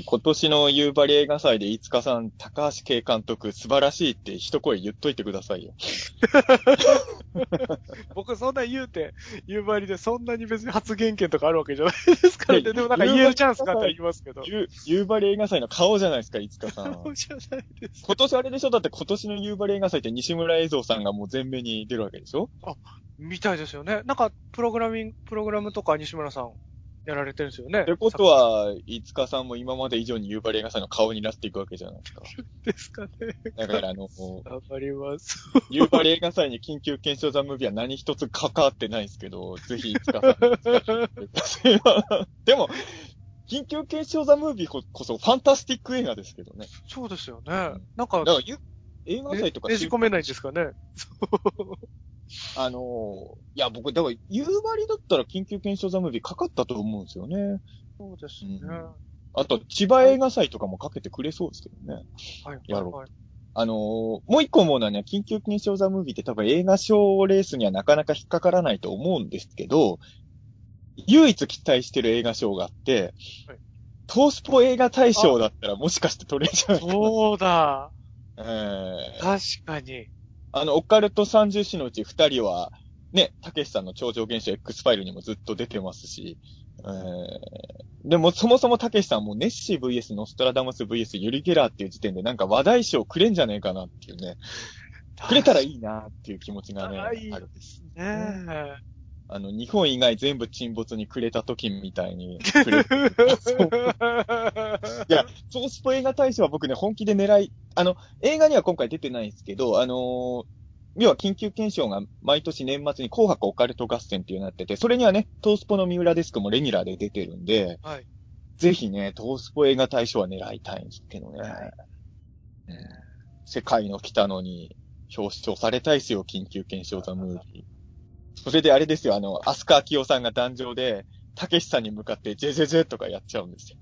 今年の夕張映画祭で、飯塚さん、高橋慶監督、素晴らしいって一声言っといてくださいよ。僕そんな言うて、夕張でそんなに別に発言権とかあるわけじゃないですからね。でもなんか言えるチャンスがあったら言いますけど。夕夕張映画祭の顔じゃないですか、飯塚さん。そうじゃないです。今年あれでしょ？だって今年の夕張映画祭って西村映像さんがもう前面に出るわけでしょ？みたいですよね。なんか、プログラミング、プログラムとか西村さんやられてるんですよね。ってことは、飯塚さんも今まで以上に夕張映画祭の顔になっていくわけじゃないですか。ですかね。だからあの、わかります。夕張映画祭に緊急検証ザムービーは何一つ関わってないですけど、ぜひ飯塚さんに。でも、緊急検証ザムービーここそファンタスティック映画ですけどね。そうですよね。んなんかだ、からゆ映画祭とかねねじ込めないんですかね。あのーいや、僕、だから、夕張だったら緊急検証ザムービーかかったと思うんですよね。そうですね。うんあと、千葉映画祭とかもかけてくれそうですけどね。はい、やろうはい。あのーもう一個思うのはね、緊急検証ザムービーって多分映画賞レースにはなかなか引っかからないと思うんですけど、唯一期待してる映画賞があって、はいトースポ映画大賞だったらもしかして取れちゃう。そうだ。えー確かに。あの、オカルト30種のうち2人は、ね、たけしさんの超常現象 X ファイルにもずっと出てますし、えー、でもそもそもたけしさんもネッシー VS ノストラダムス VS ユリ・ゲラーっていう時点でなんか話題賞くれんじゃねえかなっていうね、くれたらいいなっていう気持ちがね、ある。ですね。あの、日本以外全部沈没にくれた時みたいにくれる。いや、トースポ映画大賞は僕ね、本気で狙い、あの、映画には今回出てないんですけど、あのー要は緊急検証が毎年年末に紅白オカルト合戦っていうのやってて、それにはね、トースポの三浦デスクもレギュラーで出てるんで、はい。ぜひね、トースポ映画大賞は狙いたいんですけどね。はいうん世界の来たのに表彰されたいですよ、緊急検証ザムービー。それであれですよ、あの、アスカキオさんが壇上で、たけしさんに向かって、ジェジェジェとかやっちゃうんですよ。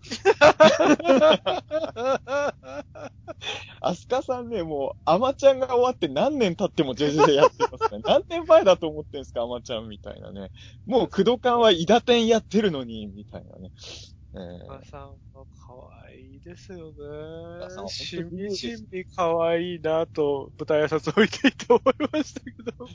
アスカさんね、もう、アマちゃんが終わって何年経ってもジェジェジェやってますね。何年前だと思ってんすか、アマちゃんみたいなね。もう、クドカンはイダテンやってるのに、みたいなね。えーお母さんは可愛いですよね。しみじみ可愛いなと、舞台挨拶を見ていて思いましたけど。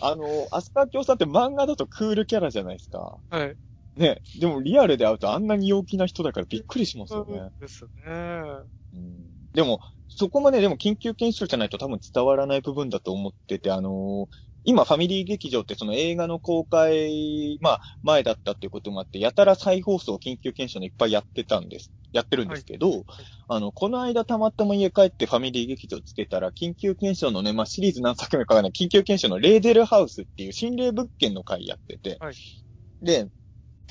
あの、アスカキオさんって漫画だとクールキャラじゃないですか。はい。ね。でもリアルで会うとあんなに陽気な人だからびっくりしますよね。そうですね。うんでも、そこまででも緊急検証じゃないと多分伝わらない部分だと思ってて、あのー今ファミリー劇場ってその映画の公開、まあ前だったっていうこともあって、やたら再放送緊急検証のいっぱいやってたんです。やってるんですけど、あの、この間たまたま家帰ってファミリー劇場つけたら、緊急検証のね、まあシリーズ何作目かわかんない、緊急検証のレーデルハウスっていう心霊物件の回やってて、はい。で、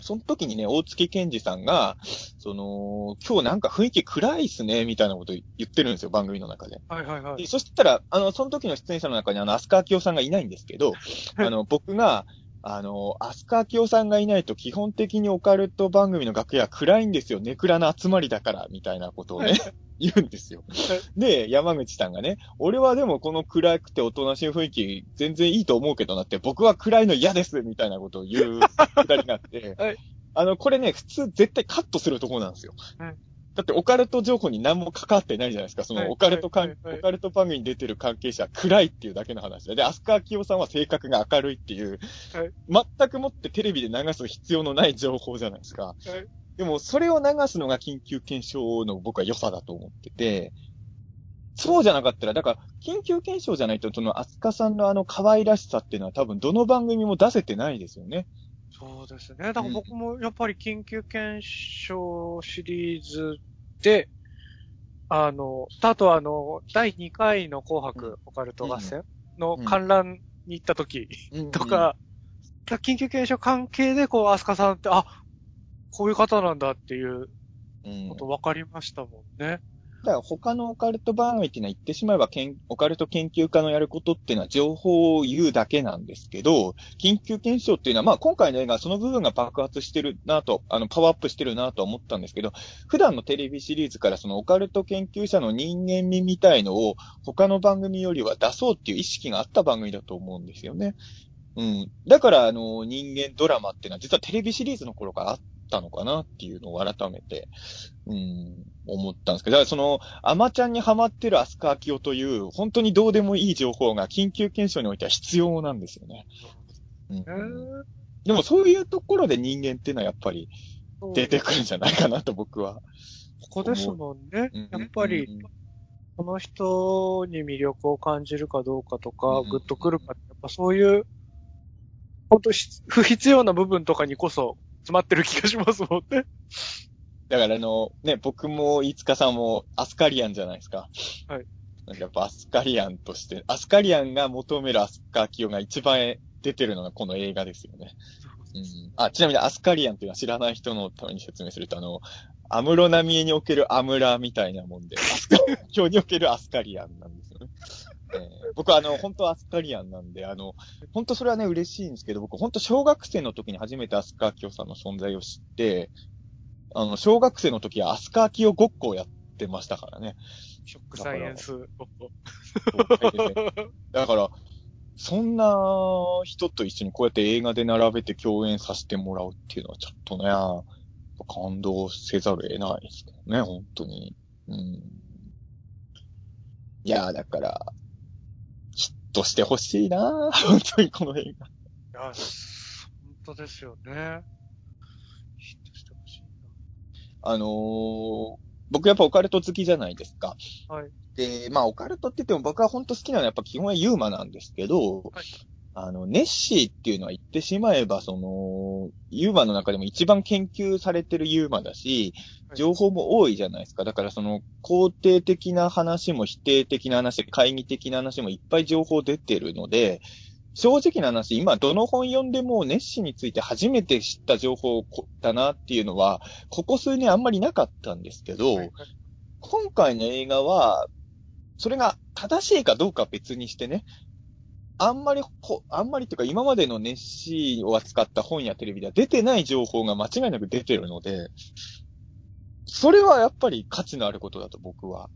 その時にね、大月健二さんが、その、今日なんか雰囲気暗いっすね、みたいなこと言ってるんですよ、番組の中で。はいはいはいで。そしたら、あの、その時の出演者の中にあの、アスカアキオさんがいないんですけど、はいあの、僕が、あの、アスカアキオさんがいないと基本的にオカルト番組の楽屋暗いんですよ。ネクラの集まりだから、みたいなことをね、言うんですよ。で、山口さんがね、俺はでもこの暗くておとなしい雰囲気全然いいと思うけどなって、僕は暗いの嫌です、みたいなことを言うくだりがあって、はいあの、これね、普通絶対カットするところなんですよ。はいだってオカルト情報に何も関わってないじゃないですか。そはいのオカルト関、はいはいオカルト番組に出てる関係者は暗いっていうだけの話で。で、アスカキオさんは性格が明るいっていう、はい全くもってテレビで流す必要のない情報じゃないですか。いでも、それを流すのが緊急検証の僕は良さだと思ってて、そうじゃなかったら、だから、緊急検証じゃないと、その、アスカさんのあの可愛らしさっていうのは多分どの番組も出せてないですよね。そうですね。だから僕もやっぱり緊急検証シリーズで、あの、あとはあの、第2回の紅白オカルト合戦の観覧に行った時とか、緊急検証関係でこう、アスカさんって、あ、こういう方なんだっていううん、こと分かりましたもんね。だから他のオカルト番組っていうのは言ってしまえばけん、オカルト研究家のやることっていうのは情報を言うだけなんですけど、緊急検証っていうのは、まあ今回の映画その部分が爆発してるなと、あの、パワーアップしてるなと思ったんですけど、普段のテレビシリーズからそのオカルト研究者の人間味みたいのを他の番組よりは出そうっていう意識があった番組だと思うんですよね。うん。だから、あの、人間ドラマっていうのは実はテレビシリーズの頃からあったのかなっていうのを改めて、うん、思ったんですけど、だからその、アマちゃんにハマってるアスカアキオという、本当にどうでもいい情報が緊急検証においては必要なんですよね。うんえーでもそういうところで人間っていうのはやっぱり出てくるんじゃないかなと僕は。ここですもんねうん。やっぱり、この人に魅力を感じるかどうかとうかん、グッとくるかって、やっぱそういう、本当不必要な部分とかにこそ詰まってる気がしますもんね。だからあの、ね、僕も飯塚さんもアスカリアンじゃないですか。はい。なんかやっぱアスカリアンとして、アスカリアンが求めるアスカキオが一番出てるのがこの映画ですよね。うん。あ、ちなみにアスカリアンっていうのは知らない人のために説明すると、あの、アムロナミエにおけるアムラみたいなもんで、アスカ、今日におけるアスカリアンなんですよね。えー僕はあの、本当はアスカリアンなんで、あの、本当それはね、嬉しいんですけど、僕本当小学生の時に初めてアスカアキオさんの存在を知って、あの、小学生の時はアスカアキオごっこをやってましたからね。ショックサイエンスごっこ。だから、そんな人と一緒にこうやって映画で並べて共演させてもらうっていうのはちょっとね、感動せざるを得ないですけどね、本当に。うん。いやー、だから、ヒットしてほしいな本当にこの映画。いや、本当ですよね。ヒットしてほしいなあのー、僕やっぱオカルト好きじゃないですか。はい。で、まあオカルトって言っても僕は本当好きなのはやっぱ基本はユーマなんですけど、はいあの、ネッシーっていうのは言ってしまえば、その、ユーマの中でも一番研究されてるユーマだし、はい情報も多いじゃないですか。だからその、肯定的な話も否定的な話、懐疑的な話もいっぱい情報出てるので、正直な話、今どの本読んでもネッシーについて初めて知った情報だなっていうのは、ここ数年あんまりなかったんですけど、な。はい今回の映画は、それが正しいかどうかは別にしてね、あんまりほ、あんまりっていうか今までのネッシーを扱った本やテレビでは出てない情報が間違いなく出てるので、それはやっぱり価値のあることだと僕は、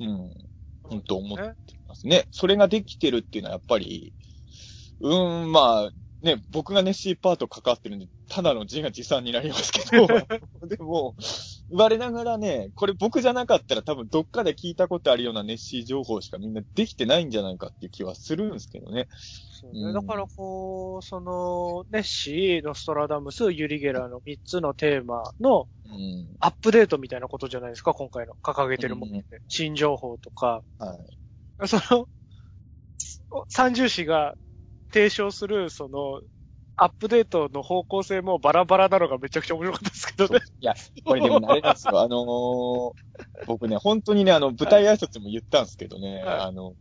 うん、本当思ってますね。それができてるっていうのはやっぱり、うーん、まあ、ね、僕がネッシーパート関わってるんで、ただの字が持参になりますけど、でも、我ながらね、これ僕じゃなかったら多分どっかで聞いたことあるようなネッシー情報しかみんなできてないんじゃないかっていう気はするんですけどね。そうね。うんだからこう、その、ネッシー、ノストラダムス、ユリゲラーの3つのテーマのうん。アップデートみたいなことじゃないですか、今回の掲げてるものって。新情報とか、はい。その、三重視が提唱する、その、アップデートの方向性もバラバラなのがめちゃくちゃ面白かったですけどね。いや、これでもあれなんですよ。あのー僕ね、本当にね、あの、舞台挨拶も言ったんですけどね、はいあの、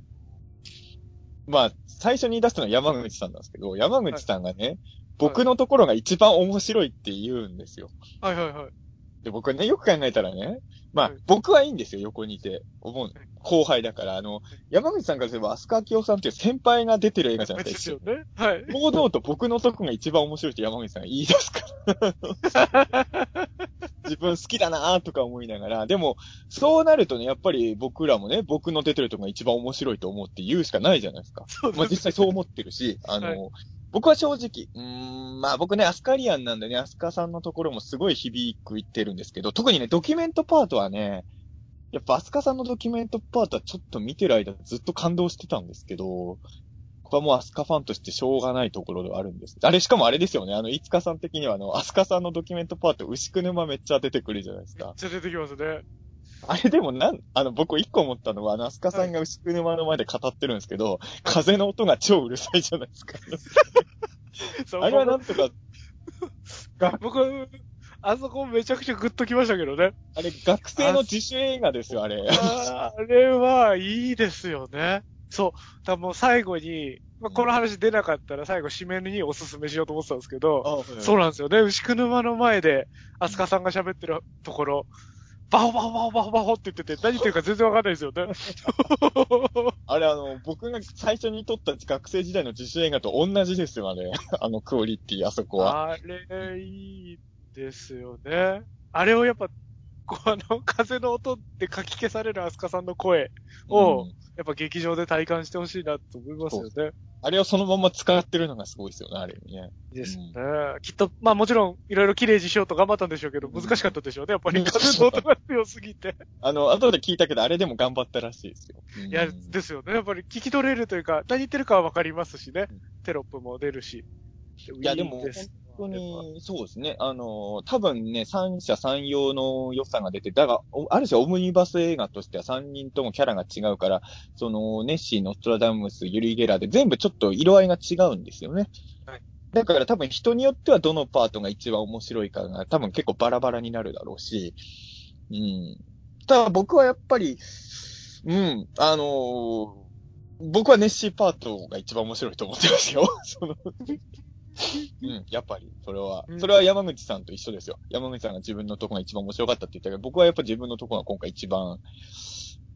まあ、最初に出したのは山口さんなんですけど、山口さんがね、僕のところが一番面白いって言うんですよ。はいはいはい。で、僕はね、よく考えたらね、まあはい、僕はいいんですよ、横にいて。思う。後輩だから、あの、山口さんからすれば、アスカキオさんっていう先輩が出てる映画じゃないでですか。すよね。はい。堂々と僕のとこが一番面白いって山口さんが言い出すから。自分好きだなーとか思いながら、でも、そうなるとね、やっぱり僕らもね、僕の出てるとこが一番面白いと思って言うしかないじゃないですか。そうまあ実際そう思ってるし、あの、はい僕は正直、うーん、まあ僕ね、アスカリアンなんでね、アスカさんのところもすごい響く言ってるんですけど、特にね、ドキュメントパートはね、やっぱアスカさんのドキュメントパートはちょっと見てる間ずっと感動してたんですけど、ここはもうアスカファンとしてしょうがないところではあるんです。あれ、しかもあれですよね、あの、いつかさん的にはあの、アスカさんのドキュメントパート、牛久沼めっちゃ出てくるじゃないですか。めっちゃ出てきますね。あれでもなん、あの、僕一個思ったのは、あの、アスカさんが牛久沼の前で語ってるんですけど、風の音が超うるさいじゃないですか。あれはなんとか、僕、あそこめちゃくちゃグッときましたけどね。あれ、学生の自主映画ですよ、あれ。あれはいいですよね。そう。だからもう最後に、まあ、この話出なかったら最後締めにおすすめしようと思ってたんですけど、そうなんですよね。牛久沼の前で、アスカさんが喋ってるところ、バホバホバホバホバホって言ってて、何言ってるか全然わかんないですよね。あれ、あの、僕が最初に撮った学生時代の自主映画と同じですよ、あれ。あのクオリティ、あそこは。あれ、いいですよね。あれをやっぱ、こうあの、風の音でかき消されるアスカさんの声を、うんやっぱ劇場で体感してほしいなと思いますよね。あれをそのまま使ってるのがすごいですよね、あれね。いいですね。きっと、まあもちろん、いろいろ綺麗にしようと頑張ったんでしょうけど、難しかったでしょうね。やっぱり風の音が強すぎて。あの、後で聞いたけど、あれでも頑張ったらしいですよ。うんいや、ですよね。やっぱり聞き取れるというか、何言ってるかはわかりますしねうん。テロップも出るし。いやでも当に、そうですね。あの、多分ね、三者三様の良さが出て、だが、おある種オムニバス映画としては三人ともキャラが違うから、その、ネッシー、ノストラダムス、ユリ・ゲラーで全部ちょっと色合いが違うんですよね。はいだから多分人によってはどのパートが一番面白いかが多分結構バラバラになるだろうし、うん。ただ僕はやっぱり、うん、あのー僕はネッシーパートが一番面白いと思ってますよ。そのうん、やっぱり、それはう。んそれは山口さんと一緒ですよ。山口さんが自分のとこが一番面白かったって言ったけど、僕はやっぱ自分のとこが今回一番、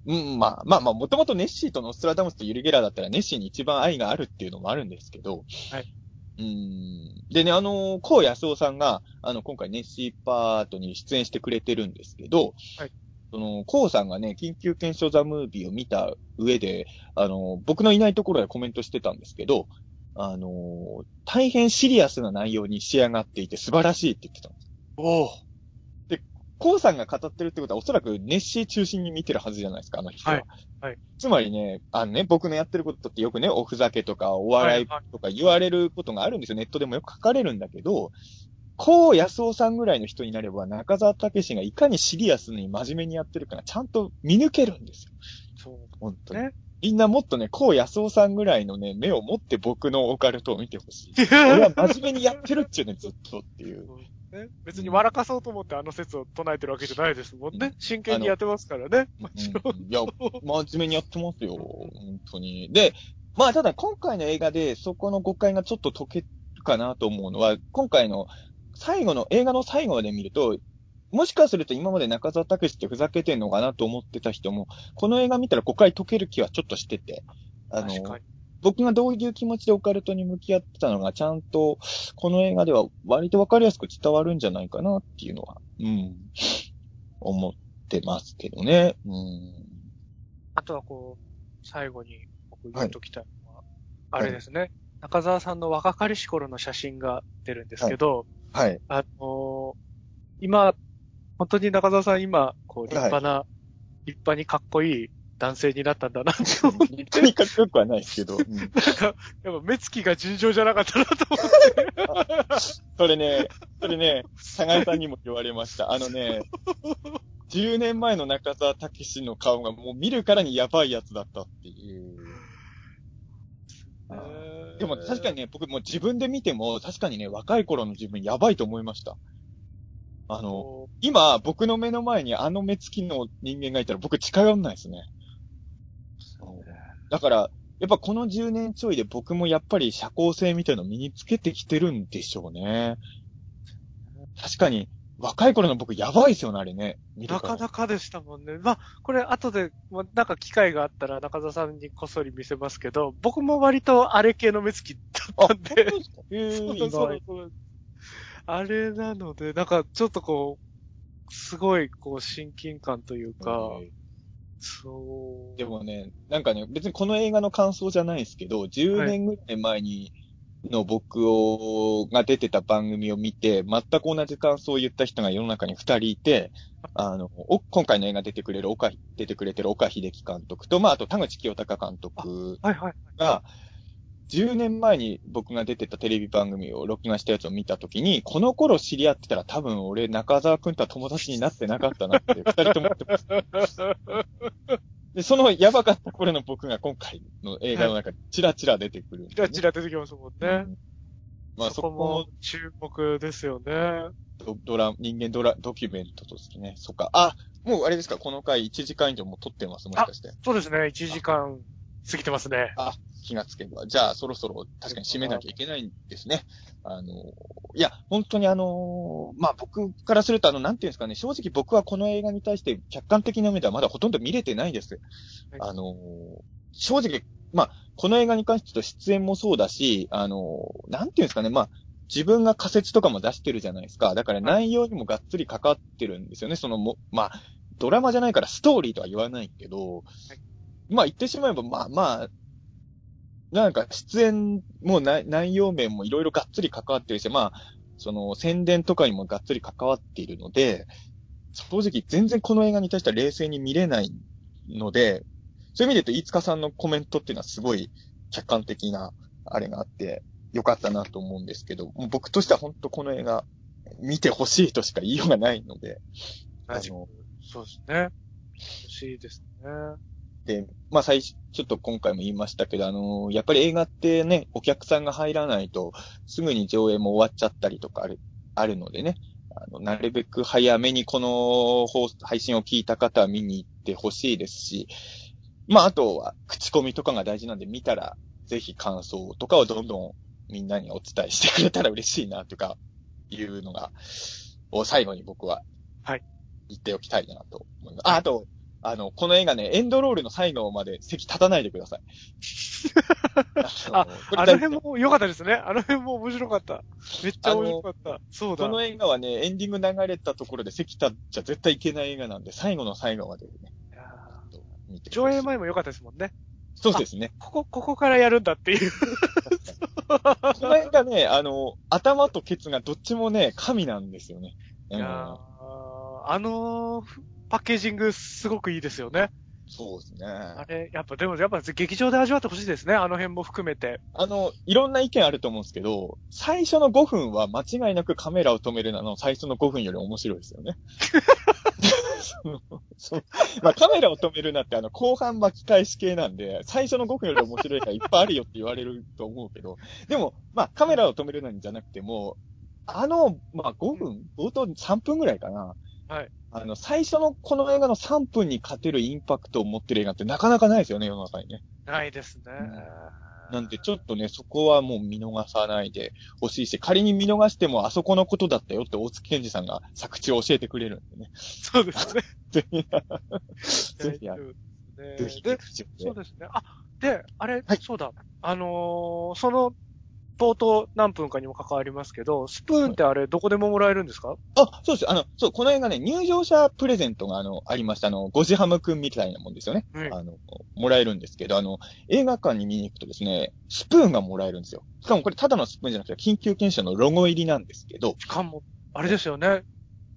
うん、まあ、まあまあ、もともとネッシーとノストラダムスとユリゲラーだったらネッシーに一番愛があるっていうのもあるんですけど、はい。うん。でね、あの、コウヤスオさんが、あの、今回ネッシーパートに出演してくれてるんですけど、はい。その、コウさんがね、緊急検証ザムービーを見た上で、あの、僕のいないところでコメントしてたんですけど、あの、大変シリアスな内容に仕上がっていて素晴らしいって言ってたんです。おお。コウさんが語ってるってことはおそらくネッシー中心に見てるはずじゃないですか、あの人は。はいはいつまりね、あのね、僕のやってることってよくね、おふざけとかお笑いとか言われることがあるんですよ。ネットでもよく書かれるんだけど、こう安尾さんぐらいの人になれば、中澤武史がいかにシリアスに真面目にやってるかがちゃんと見抜けるんですよ。そう本当に。ね。みんなもっとね、こう安尾さんぐらいのね、目を持って僕のオカルトを見てほしい。俺は真面目にやってるっちゅうね、ずっとっていう。ね、別に笑かそうと思ってあの説を唱えてるわけじゃないですもんね。真剣にやってますからね。もちろん。うんいや、真面目にやってますよ。本当に。で、まあ、ただ今回の映画でそこの誤解がちょっと解けるかなと思うのは、今回の最後の、映画の最後まで見ると、もしかすると今まで中澤武史ってふざけてんのかなと思ってた人も、この映画見たら誤解解ける気はちょっとしてて。あの。僕がどういう気持ちでオカルトに向き合ってたのが、ちゃんと、この映画では割とわかりやすく伝わるんじゃないかなっていうのは、うん、思ってますけどね。うん。あとはこう、最後に僕言うときたいのは、あれですね。中澤さんの若かりし頃の写真が出るんですけど、はい。あのー今、本当に中澤さん今、こう、立派な、立派にかっこいい男性になったんだなって思って、立派にかっこよくはないですけど。うんなんか、やっぱ目つきが尋常じゃなかったなと思って。それね、それね、佐賀さんにも言われました。あのね、10年前の中澤武史の顔がもう見るからにやばいやつだったっていう。でも確かにね、僕もう自分で見ても、確かにね、若い頃の自分やばいと思いました。あの、今、僕の目の前にあの目つきの人間がいたら僕近寄んないですね。だから、やっぱこの10年ちょいで僕もやっぱり社交性みたいなのを身につけてきてるんでしょうね。確かに、若い頃の僕やばいですよね、あれね。なかなかでしたもんね。まあ、これ後で、まあ、なんか機会があったら中澤さんにこっそり見せますけど、僕も割とあれ系の目つきだあ、ったんで。本当ですか？へー そう意そう外。そう。あれなので、なんかちょっとこう、すごいこう親近感というか、そう。でもね、なんかね、別にこの映画の感想じゃないですけど、10年ぐらい前に、の僕を、が出てた番組を見て、全く同じ感想を言った人が世の中に2人いて、あの、お今回の映画出てくれる岡、出てくれてる岡秀樹監督と、まあ、あと田口清隆監督はいはい。が、10年前に僕が出てたテレビ番組を録画したやつを見たときに、この頃知り合ってたら多分俺中澤くんとは友達になってなかったなって、二人とも思ってます。で、そのやばかった頃の僕が今回の映画の中でチラチラ出てくるんでチラチラ出てきますもんね。まあそこもも注目ですよね。ドドラ、人間ドラ、ドキュメントとしてね。そっか。あ、もうあれですか、この回1時間以上もう撮ってます、もしかして。そうですね、1時間過ぎてますね。あ、気がつけば。じゃあ、そろそろ確かに締めなきゃいけないんですね。あの、いや、本当にあの、まあ、僕からするとあの、なんていうんですかね、正直僕はこの映画に対して客観的な目ではまだほとんど見れてないです。はいあの、正直、まあ、この映画に関してと出演もそうだし、あの、なんていうんですかね、まあ、自分が仮説とかも出してるじゃないですか。だから内容にもがっつり関わってるんですよね。そのも、まあ、ドラマじゃないからストーリーとは言わないけど、まあ言ってしまえば、まあまあ、なんか出演も内内容面もいろいろがっつり関わってるし、まあ、その宣伝とかにもがっつり関わっているので、正直全然この映画に対しては冷静に見れないので、そういう意味で言うと、飯塚さんのコメントっていうのはすごい客観的なあれがあって、よかったなと思うんですけど、もう僕としては本当この映画、見てほしいとしか言いようがないので、あの、そうですね。欲しいですね。で、まあ最初、ちょっと今回も言いましたけど、あのやっぱり映画ってね、お客さんが入らないと、すぐに上映も終わっちゃったりとかある、あるのでね、あの、なるべく早めにこの放配信を聞いた方は見に行ってほしいですし、まああとは口コミとかが大事なんで見たら、ぜひ感想とかをどんどんみんなにお伝えしてくれたら嬉しいなとか、いうのが、を最後に僕は、はい。言っておきたいなと思います。あ、あと、あの、この映画ね、エンドロールの最後まで席立たないでください。ああの辺も良かったですね。あの辺も面白かった。めっちゃ面白かった。そうだ。この映画はね、エンディング流れたところで席立っちゃ絶対いけない映画なんで、最後の最後までね、上映前前も良かったですもんね。そうですね。ここ、ここからやるんだっていう。この映画ね、あの、頭とケツがどっちもね、神なんですよね。あのパッケージングすごくいいですよね。そうですね。あれ、やっぱ、でもやっぱ劇場で味わってほしいですね。あの辺も含めて。あの、いろんな意見あると思うんですけど、最初の5分は間違いなくカメラを止めるなの最初の5分より面白いですよね。そうまあカメラを止めるなってあの後半巻き返し系なんで、最初の5分より面白いからいっぱいあるよって言われると思うけど、でも、まあカメラを止めるなじゃなくても、あの、まあ5分、冒頭3分ぐらいかな。はい。あの、最初のこの映画の3分に勝てるインパクトを持ってる映画ってなかなかないですよね、世の中にね。ないですね。なんでちょっとね、そこはもう見逃さないでほしいし、仮に見逃してもあそこのことだったよって大月健二さんが作地を教えてくれるんでね。そうですね。ぜひ、大ぜひ丈夫ですぜひでそうですね。あ、で、あれ、はいそうだ。あのーその、冒頭何分かにも関わりますけど、スプーンってあれ、どこでももらえるんですか？あ、そうです。あの、そう、この映画ね、入場者プレゼントがあの、ありました。あの、ゴジハムくんみたいなもんですよね。はいあの、もらえるんですけど、あの、映画館に見に行くとですね、スプーンがもらえるんですよ。しかもこれただのスプーンじゃなくて、緊急検証のロゴ入りなんですけど、しかも、あれですよね。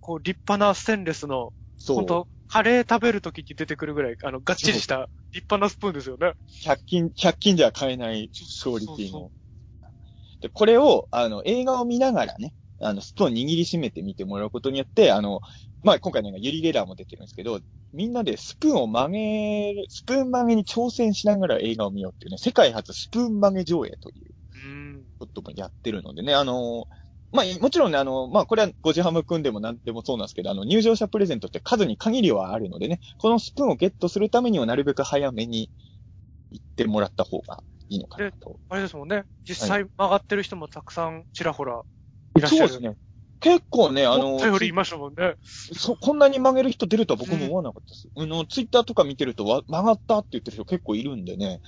こう、立派なステンレスの、そう。本当カレー食べるときに出てくるぐらい、あの、がっちりした立派なスプーンですよね。100均、100均では買えないクオリティそうの。で、これを、あの、映画を見ながらね、あの、スプーン握りしめて見てもらうことによって、あの、まあ、今回のユリ・レラーも出てるんですけど、みんなでスプーンを曲げる、スプーン曲げに挑戦しながら映画を見ようっていうね、世界初スプーン曲げ上映といううん。こともやってるのでね、あの、まあ、もちろんね、あの、まあ、これはゴジハムくんでも何でもそうなんですけど、あの、入場者プレゼントって数に限りはあるのでね、このスプーンをゲットするためにはなるべく早めに行ってもらった方がいいのかなと。あれですもんね。実際曲がってる人もたくさんちらほらいらっしゃる。そうですね。結構ね、あの思った、よりいましたもんね。そ、こんなに曲げる人出るとは僕も思わなかったです。あの、ツイッターとか見てるとわ曲がったって言ってる人結構いるんでね。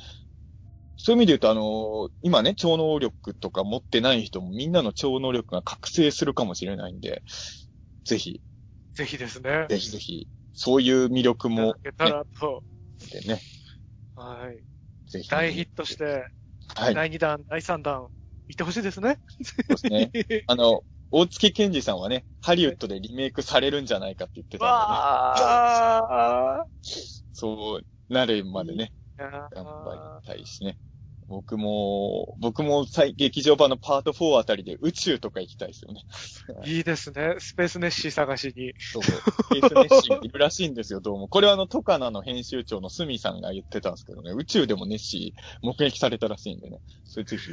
そういう意味で言うと、あの、今ね、超能力とか持ってない人もみんなの超能力が覚醒するかもしれないんで、ぜひ、ぜひですね。ぜひぜひ、そういう魅力いただも、けたらと。でね、はい。ぜひ。大ヒットして、はい。第2弾、第3弾、見てほしいですね。そうですね。あの、大月健二さんはね、ハリウッドでリメイクされるんじゃないかって言ってたん。でね。そうなるまでね、頑張りたいしね。僕も、僕も最劇場版のパート4あたりで宇宙とか行きたいですよね。いいですね。スペースネッシー探しに。そう。スペースネッシーがいるらしいんですよ、どうも。これはあの、トカナの編集長のスミさんが言ってたんですけどね、宇宙でもネッシー目撃されたらしいんでね。それぜひ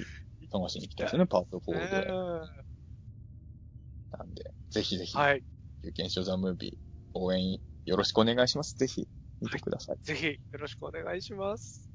探しに行きたいですよね、パート4ねで。なんで、ぜひぜひ、はい。有権証ザムービー応援よろしくお願いします。ぜひ見てください。ぜひ、よろしくお願いします。